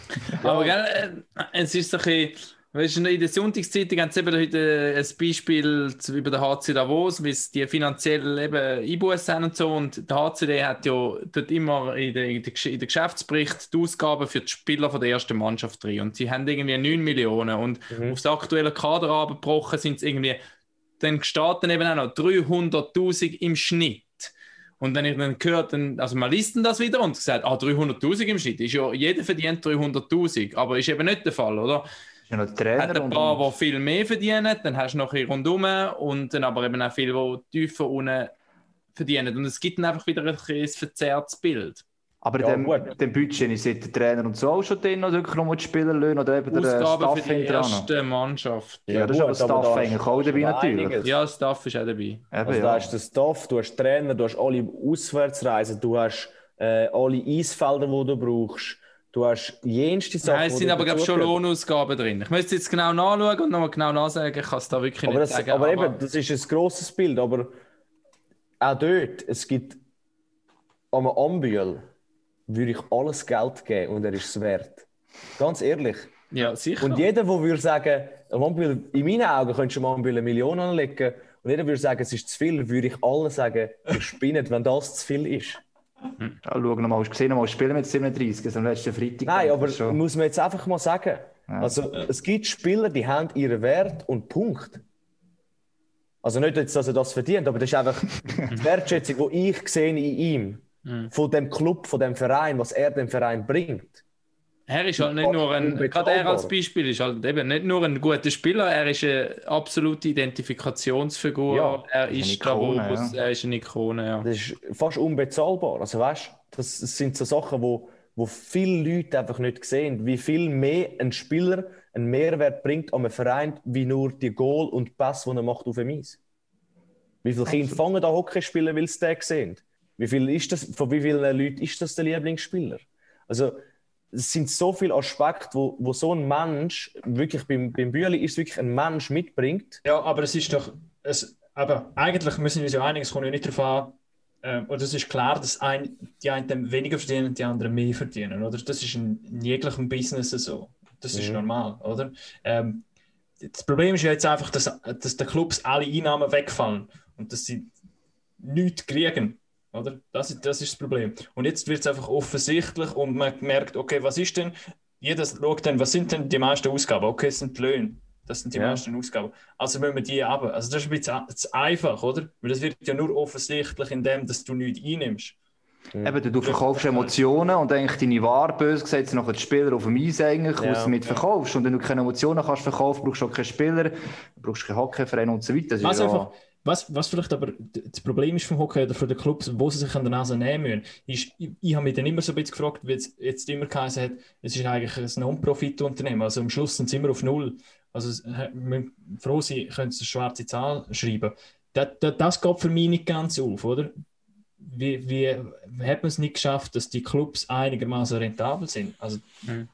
Aber gell, äh, es ist so ein bisschen, weißt du, in der Sonntagszeitung haben sie eben heute ein Beispiel über den HC Davos, wie es die finanziell eben Einbußen haben und so. Und der HCD hat ja dort immer in den in der Gesch- in der Geschäftsbericht die Ausgaben für die Spieler von der ersten Mannschaft drin. Und sie haben irgendwie 9 Millionen. Und aufs aktuelle Kader abgebrochen sind es irgendwie, dann dann eben auch noch 300.000 im Schnitt. Und wenn ich dann gehört, dann, also man liest das wieder und sagt, ah, 300.000 im Schnitt, ist ja, jeder verdient 300.000, aber ist eben nicht der Fall, oder? Ist ja noch der Hat Trainer ein paar, die viel mehr verdienen, dann hast du noch ein bisschen rundum und dann aber eben auch viele, die tiefer unten verdienen. Und es gibt dann einfach wieder ein, ein verzerrtes Bild. aber Ja, dem, gut. dem Budget ist der Trainer und so auch schon drin, oder wirklich nur die Spielerlöhne oder eben der äh, Ausgaben Staff für die erste Mannschaft. Ja, das ist aber gut, Staff eigentlich auch dabei natürlich. einiges. Ja, das Staff ist auch dabei. Eben, Also ja. da hast du den Staff, du hast Trainer, du hast alle Auswärtsreisen, du hast äh, alle Eisfelder, die du brauchst. Du hast jenste Sachen. Nein, es sind aber glaube ich schon. Lohnausgaben drin. Ich müsste jetzt genau nachschauen und nochmal genau nachsagen, ich kann es da wirklich Aber, nicht das, sagen. aber eben, das ist ein grosses Bild. Aber auch dort, es gibt am Ambühl würde ich alles Geld geben und er ist es wert. Ganz ehrlich. ja, sicher. Und jeder, der würde sagen, am Ambühl, in meinen Augen könntest du am Ambühl eine Million anlegen und jeder würde sagen, es ist zu viel, würde ich allen sagen, ihr spinnet, wenn das zu viel ist. Ja, schau nochmal, hast du gesehen, mal spielen mit 37, also am letzten Freitag. Nein, aber schon- muss man jetzt einfach mal sagen. Also, es gibt Spieler, die haben ihren Wert und Punkt. Also nicht, jetzt, dass er das verdient, aber das ist einfach *laughs* die Wertschätzung, die ich sehe in ihm, von dem Club, von dem Verein, was er dem Verein bringt. Er ist halt nicht nur ein, gerade er als Beispiel ist halt eben nicht nur ein guter Spieler, er ist eine absolute Identifikationsfigur. Ja, er ist ist Ikone, ja. er ist eine Ikone, ja. Das ist fast unbezahlbar. Also weißt, das sind so Sachen, wo, wo viele Leute einfach nicht sehen, wie viel mehr ein Spieler einen Mehrwert bringt an einem Verein, wie nur die Goal und Pass, die er macht auf dem Eis. Wie viele Kinder fangen an Hockey spielen, weil sie den sehen? Wie viel ist das, von wie vielen Leuten ist das der Lieblingsspieler? Also es sind so viele Aspekte, wo, wo so ein Mensch, wirklich beim, beim Bühli ist wirklich ein Mensch mitbringt. Ja, aber es ist doch. Es, aber eigentlich müssen wir uns ja einigen, es kommt ja nicht darauf an. Ähm, und es ist klar, dass ein, die einen weniger verdienen und die anderen mehr verdienen. Oder? Das ist in, in jeglichem Business so. Das ist normal, oder? Ähm, das Problem ist ja jetzt einfach, dass, dass den Clubs alle Einnahmen wegfallen und dass sie nichts kriegen. Oder? Das, ist, das ist das Problem. Und jetzt wird es einfach offensichtlich und man merkt, okay, was ist denn? Jeder schaut dann, was sind denn die meisten Ausgaben? Okay, es sind die Löhne. Das sind die Ja. meisten Ausgaben. Also müssen wir die haben. Also das ist ein bisschen zu- einfach, oder? Weil das wird ja nur offensichtlich in dem, dass du nichts einnimmst. Eben, du, verkaufst Emotionen und eigentlich deine Ware, böse gesagt, sind nachher die Spieler auf dem Eis eigentlich, Ja. was du mit verkaufst. Und wenn du keine Emotionen kannst verkaufen, brauchst du auch keine Spieler, du brauchst keinen Hockeyverein und so weiter. Das ist Was, ja- einfach, was, was vielleicht aber das Problem ist vom Hockey oder von den Clubs, wo sie sich an der Nase nehmen müssen, ist, ich, ich habe mich dann immer so ein bisschen gefragt, wie es jetzt immer geheißen hat, es ist eigentlich ein Non-Profit-Unternehmen. Also am Schluss sind sie immer auf Null. Also wir froh sein, können sie eine schwarze Zahl schreiben. Das, das, das geht für mich nicht ganz auf, oder? Wie, wie hat man es nicht geschafft, dass die Clubs einigermaßen rentabel sind? Also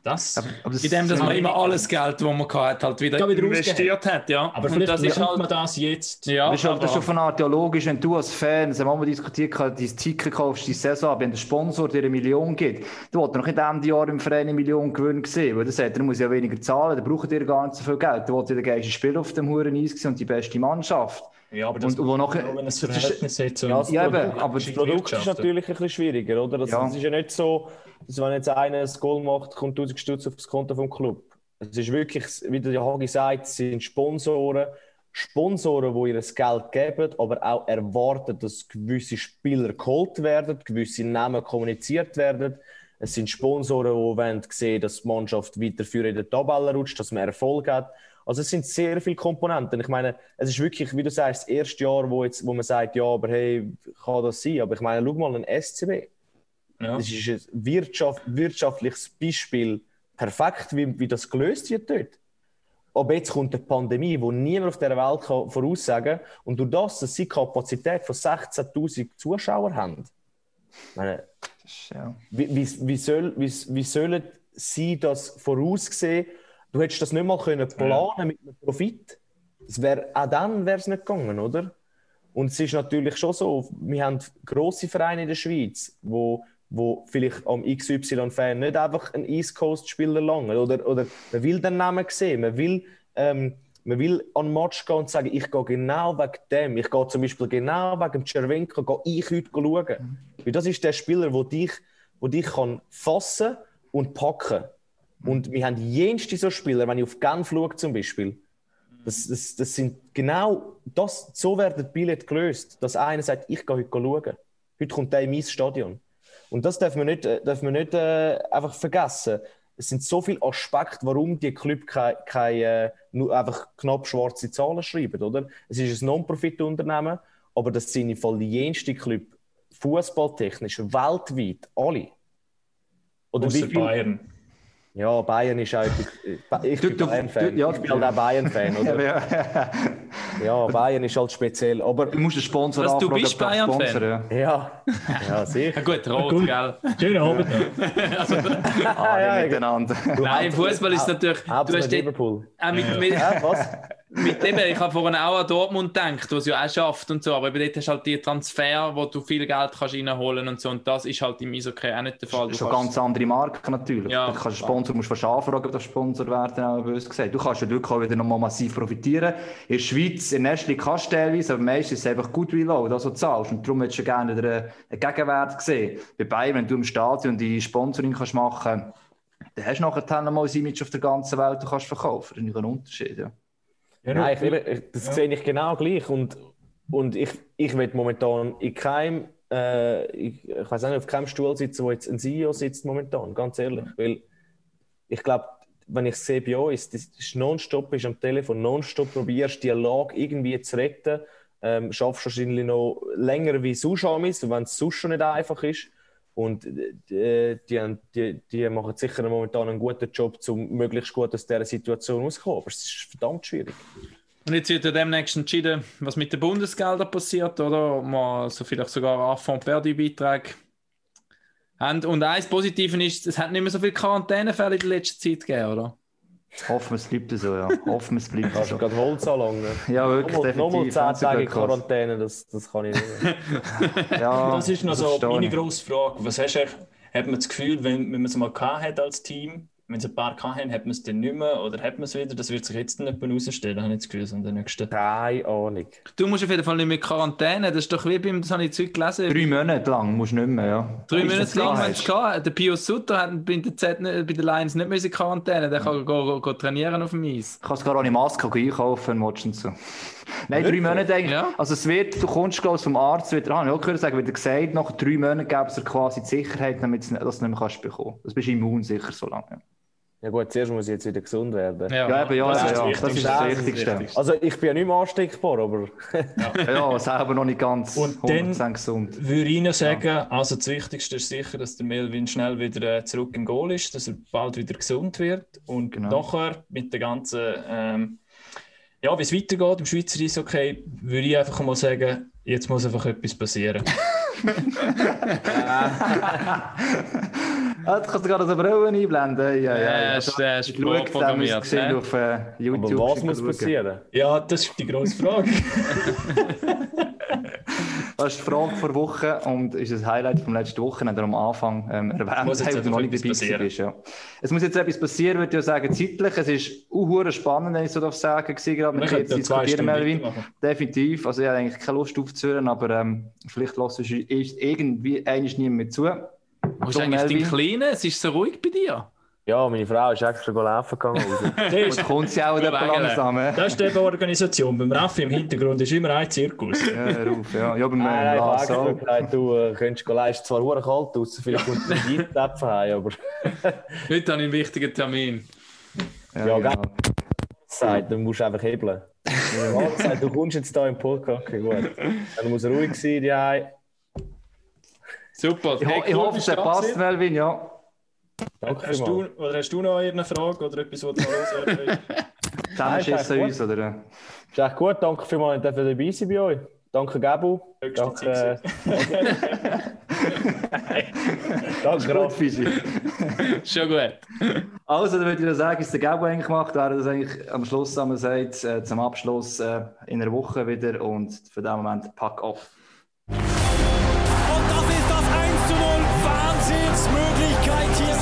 das... aber das- In dem, dass man immer alles Geld, das man hat, halt wieder, wieder investiert hat, ja. aber Und vielleicht das ist halt, man das jetzt. ja, Das ist, halt, das aber- schon von Art ja logisch, wenn du als Fan, das haben wir mal diskutiert, dein Ticket kaufst, die Saison, ab, wenn der Sponsor dir eine Million gibt, du willst noch nicht Ende Jahr im Verein eine Million Gewinn sehen, weil der sagt, er muss ja weniger zahlen, dann braucht ihr gar nicht so viel Geld. Du willst ja der geilste Spieler auf dem Huren Eis und die beste Mannschaft. Ja, aber das Und- wo nachher- wenn es ist- Verhältnis. So Ja, das Ja, eben, Produkt- aber Das Produkt ist natürlich ein bisschen schwieriger, oder? Das, Ja. das ist ja nicht so, dass wenn jetzt einer ein Goal macht, kommt 1000 Stutz auf das Konto vom Club. Es ist wirklich, wie der Hagi sagt, es sind Sponsoren, Sponsoren, die ihr das Geld geben, aber auch erwarten, dass gewisse Spieler geholt werden, gewisse Namen kommuniziert werden. Es sind Sponsoren, die wollen sehen, dass die Mannschaft weiterführen in der Tabelle rutscht, dass man Erfolg hat. Also es sind sehr viele Komponenten. Ich meine, es ist wirklich, wie du sagst, das erste Jahr, wo, jetzt, wo man sagt, ja, aber hey, kann das sein? Aber ich meine, schau mal ein SCB. Ja. Das ist ein Wirtschaft, wirtschaftliches Beispiel, perfekt, wie, wie das gelöst wird dort. aber jetzt kommt eine Pandemie, die niemand auf dieser Welt kann voraussagen kann. Und durch das, dass sie Kapazität von 16.000 Zuschauern haben, meine, wie, wie, wie, soll, wie, wie sollen sie das voraussehen? Du hättest das nicht mal können planen mit einem Profit. Das wär, auch dann wäre es nicht gegangen, oder? Und es ist natürlich schon so, wir haben grosse Vereine in der Schweiz, wo, wo vielleicht am XY-Fan nicht einfach einen East Coast-Spieler langen. Oder, oder man will den Namen sehen, man will, ähm, man will an den Match gehen und sagen, ich gehe genau wegen dem. Ich gehe zum Beispiel genau wegen dem Cervenka, gehe ich heute schauen. Weil das ist der Spieler, der dich, wo dich kann fassen und packen Und wir haben jenste so Spieler, wenn ich auf Genf schaue zum Beispiel, das, das, das sind genau das, so werden die Billette gelöst, dass einer sagt, ich gehe heute schauen. Heute kommt der in mein Stadion. Und das darf man nicht, äh, darf man nicht äh, einfach vergessen. Es sind so viele Aspekte, warum die Club keine, keine, äh, nur einfach knapp schwarze Zahlen schreiben, oder? Es ist ein Non-Profit-Unternehmen, aber das sind im Fall die jenste Club, fußballtechnisch, weltweit, alle. Oder Außer Bayern. Ja, Bayern ist auch. Ich, ich Du- bin du- Bayern-Fan. du- ja, ich bin halt auch Bayern-Fan, *laughs* oder? Ja, Ja, Bayern ist halt speziell. Aber Du musst den Sponsor Was, du anfragen, bist ob der Bayern-Fan? Sponsor, ja. ja, *laughs* ja, sicher. Ja, gut, rot, Gut. gell? Schönen Abend. noch. *laughs* Alle ja, miteinander. Nein, im Fußball ist natürlich. Du hast Liverpool. auch mit, mit, Ja, was? Mit dem, ich habe vorhin auch an Dortmund gedacht, was ja auch schafft und so, aber eben dort hast du halt die Transfer, wo du viel Geld kannst reinholen und so, und das ist halt im Eishockey auch nicht der Fall. Das ist Du schon kannst- ganz andere Marke natürlich. Ja. Du kannst Sponsor musst fast anfragen, ob der Sponsor werden, auch böse gesagt. Du kannst ja wirklich auch wieder nochmal massiv profitieren. In der Schweiz, in der Nestle kannst du teilweise, aber meistens ist es einfach gut wie low, das, was du zahlst. Und darum hättest du gerne wieder einen Gegenwert gesehen. Bei Bayern, wenn du im Stadion die Sponsoring kannst machen dann hast du nachher dann mal ein Image auf der ganzen Welt, du kannst verkaufen. Das ist ein Unterschied, ja. Ja, Nein, ich, eben, ich- das sehe ich genau gleich. Und, und ich, ich will momentan in keinem, äh, ich, ich weiß nicht, auf keinem Stuhl sitzen, wo jetzt ein CEO sitzt momentan, ganz ehrlich. Weil ich glaube, wenn ich sehe bei uns, das ist nonstop, ist am Telefon, nonstop probierst die Lage irgendwie zu retten. Ähm, schaffst wahrscheinlich noch länger wie sonst ist, wenn es sonst schon nicht einfach ist. Und äh, die, haben- die, die machen sicher momentan einen guten Job, um möglichst gut aus dieser Situation rauszukommen. Aber es ist verdammt schwierig. Und jetzt wird ja demnächst entschieden, was mit den Bundesgeldern passiert, oder? Ob wir so vielleicht sogar Affront Perdu-Beiträge haben. Und eins Positive ist, es hat nicht mehr so viele Quarantänefälle in der letzten Zeit gegeben, oder? Hoffen wir, es bleibt so, ja. Hoffen wir, es bleibt so. du gerade Holz anlangen? Ja, wirklich, Nochmal, nochmal definitiv. 10 Haben sie Tage Glück gehabt. Quarantäne, das, das kann ich nicht. mehr. *laughs* Ja, Das ist noch so meine grosse Frage. Was hast du, eigentlich- hat man das Gefühl, wenn, wenn man es mal gehabt hat als Team, wenn es ein paar haben, hat man es dann nicht mehr oder hat man es wieder? Das wird sich jetzt nicht mehr herausstellen, habe ich das Gefühl, in den nächsten Keine Ahnung. Du musst auf jeden Fall nicht mehr Quarantäne, das ist doch wie beim, das habe ich Zeug gelesen. Drei Monate lang musst du nicht mehr, ja. Drei Ist Monate das lang haben es gehabt. Der Pius Sutter hat bei der, Z, nicht- bei der Lions nicht mehr in Quarantäne. Der kann go, go, go trainieren auf dem Eis. Ich kann sogar ohne Maske gehen einkaufen du und so. *laughs* Nein, drei Monate eigentlich. Ja. Also es wird, du kommst glaube ich, vom Arzt wieder an. Ich habe sagen, wird er gesagt, nach drei Monaten gäbe es dir quasi die Sicherheit, damit du es nicht- du mehr kannst bekommen. Das bist du immunsicher so lange. Ja gut, zuerst muss ich jetzt wieder gesund werden. Ja, eben, ja, Das ja, ist ja, das ist Wichtigste. das ist Wichtigste. Also ich bin ja nicht mehr ansteckbar, aber Ja, selber noch nicht ganz Und dann- 100% gesund. würde ich noch sagen, also das Wichtigste ist sicher, dass der Melvin schnell wieder äh, zurück im Goal ist, dass er bald wieder gesund wird und Genau. nachher mit der ganzen, ähm, ja, wie es weitergeht im Schweizer Eishockey, würde ich einfach mal sagen, jetzt muss einfach etwas passieren. *laughs* *laughs* Ah, du kannst gerade so Brille einblenden. Ja, ja, Ja, ja. ist, äh, ist vorprogrammiert. es gesehen ne? auf äh, YouTube. aber was muss passieren? ja, das ist die grosse Frage. *laughs* Das ist die Frage vor Woche und ist ein Highlight vom letzten Wochenende am Anfang ähm, erwähnt, Muss jetzt weil du noch nicht dabei passieren. bist. Ja. Es muss jetzt etwas passieren, würde ich ja sagen, zeitlich. Es ist uh, spannend, wenn ich so darf sagen, gewesen, gerade mit dir ja zwei diskutieren, Melvin. Definitiv. Also ich habe eigentlich keine Lust aufzuhören, aber ähm, vielleicht lässt es ist irgendwie eigentlich niemand mehr zu. Wo ist Tom eigentlich dein. Kleiner? Es ist so ruhig bei dir. Ja, meine Frau ist extra laufen gegangen. *laughs* Also. Das kommt sie auch langsam. das ist eben Organisation. Beim Raffi im Hintergrund ist immer ein Zirkus. Ja, hör auf, ja. Ja, beim Nein, nein, auch. gesagt, du äh, könntest gehen leisten, zwar hure kalt aus, vielleicht kommt die Eiszäpfen heim, aber *laughs* Heute habe ich einen wichtigen Termin. Ja, Ja, genau. sagt, dann musst du einfach hebeln. Wenn der Mann sagt, du kommst jetzt hier im Podcast, okay, gut. Dann muss ruhig sein, die. Super. Ich, ho ich hoffe, es passt, Melvin, ja. Danke Hast du, oder hast du noch eine Frage oder etwas, was du noch loswerden willst? *laughs* Zusammenschissen uns, oder? Ist echt gut, danke vielmals, dass ihr dabei sein bei euch. Danke, Gabu. Danke, äh, *laughs* danke, Raffi. *laughs* Schon gut. Also, dann würde ich sagen, ist der Gabo eigentlich gemacht, wäre das eigentlich am Schluss, wir gesagt, äh, zum Abschluss äh, in einer Woche wieder und für den Moment pack off. 1 zu 0. Wahnsinnsmöglichkeit hier.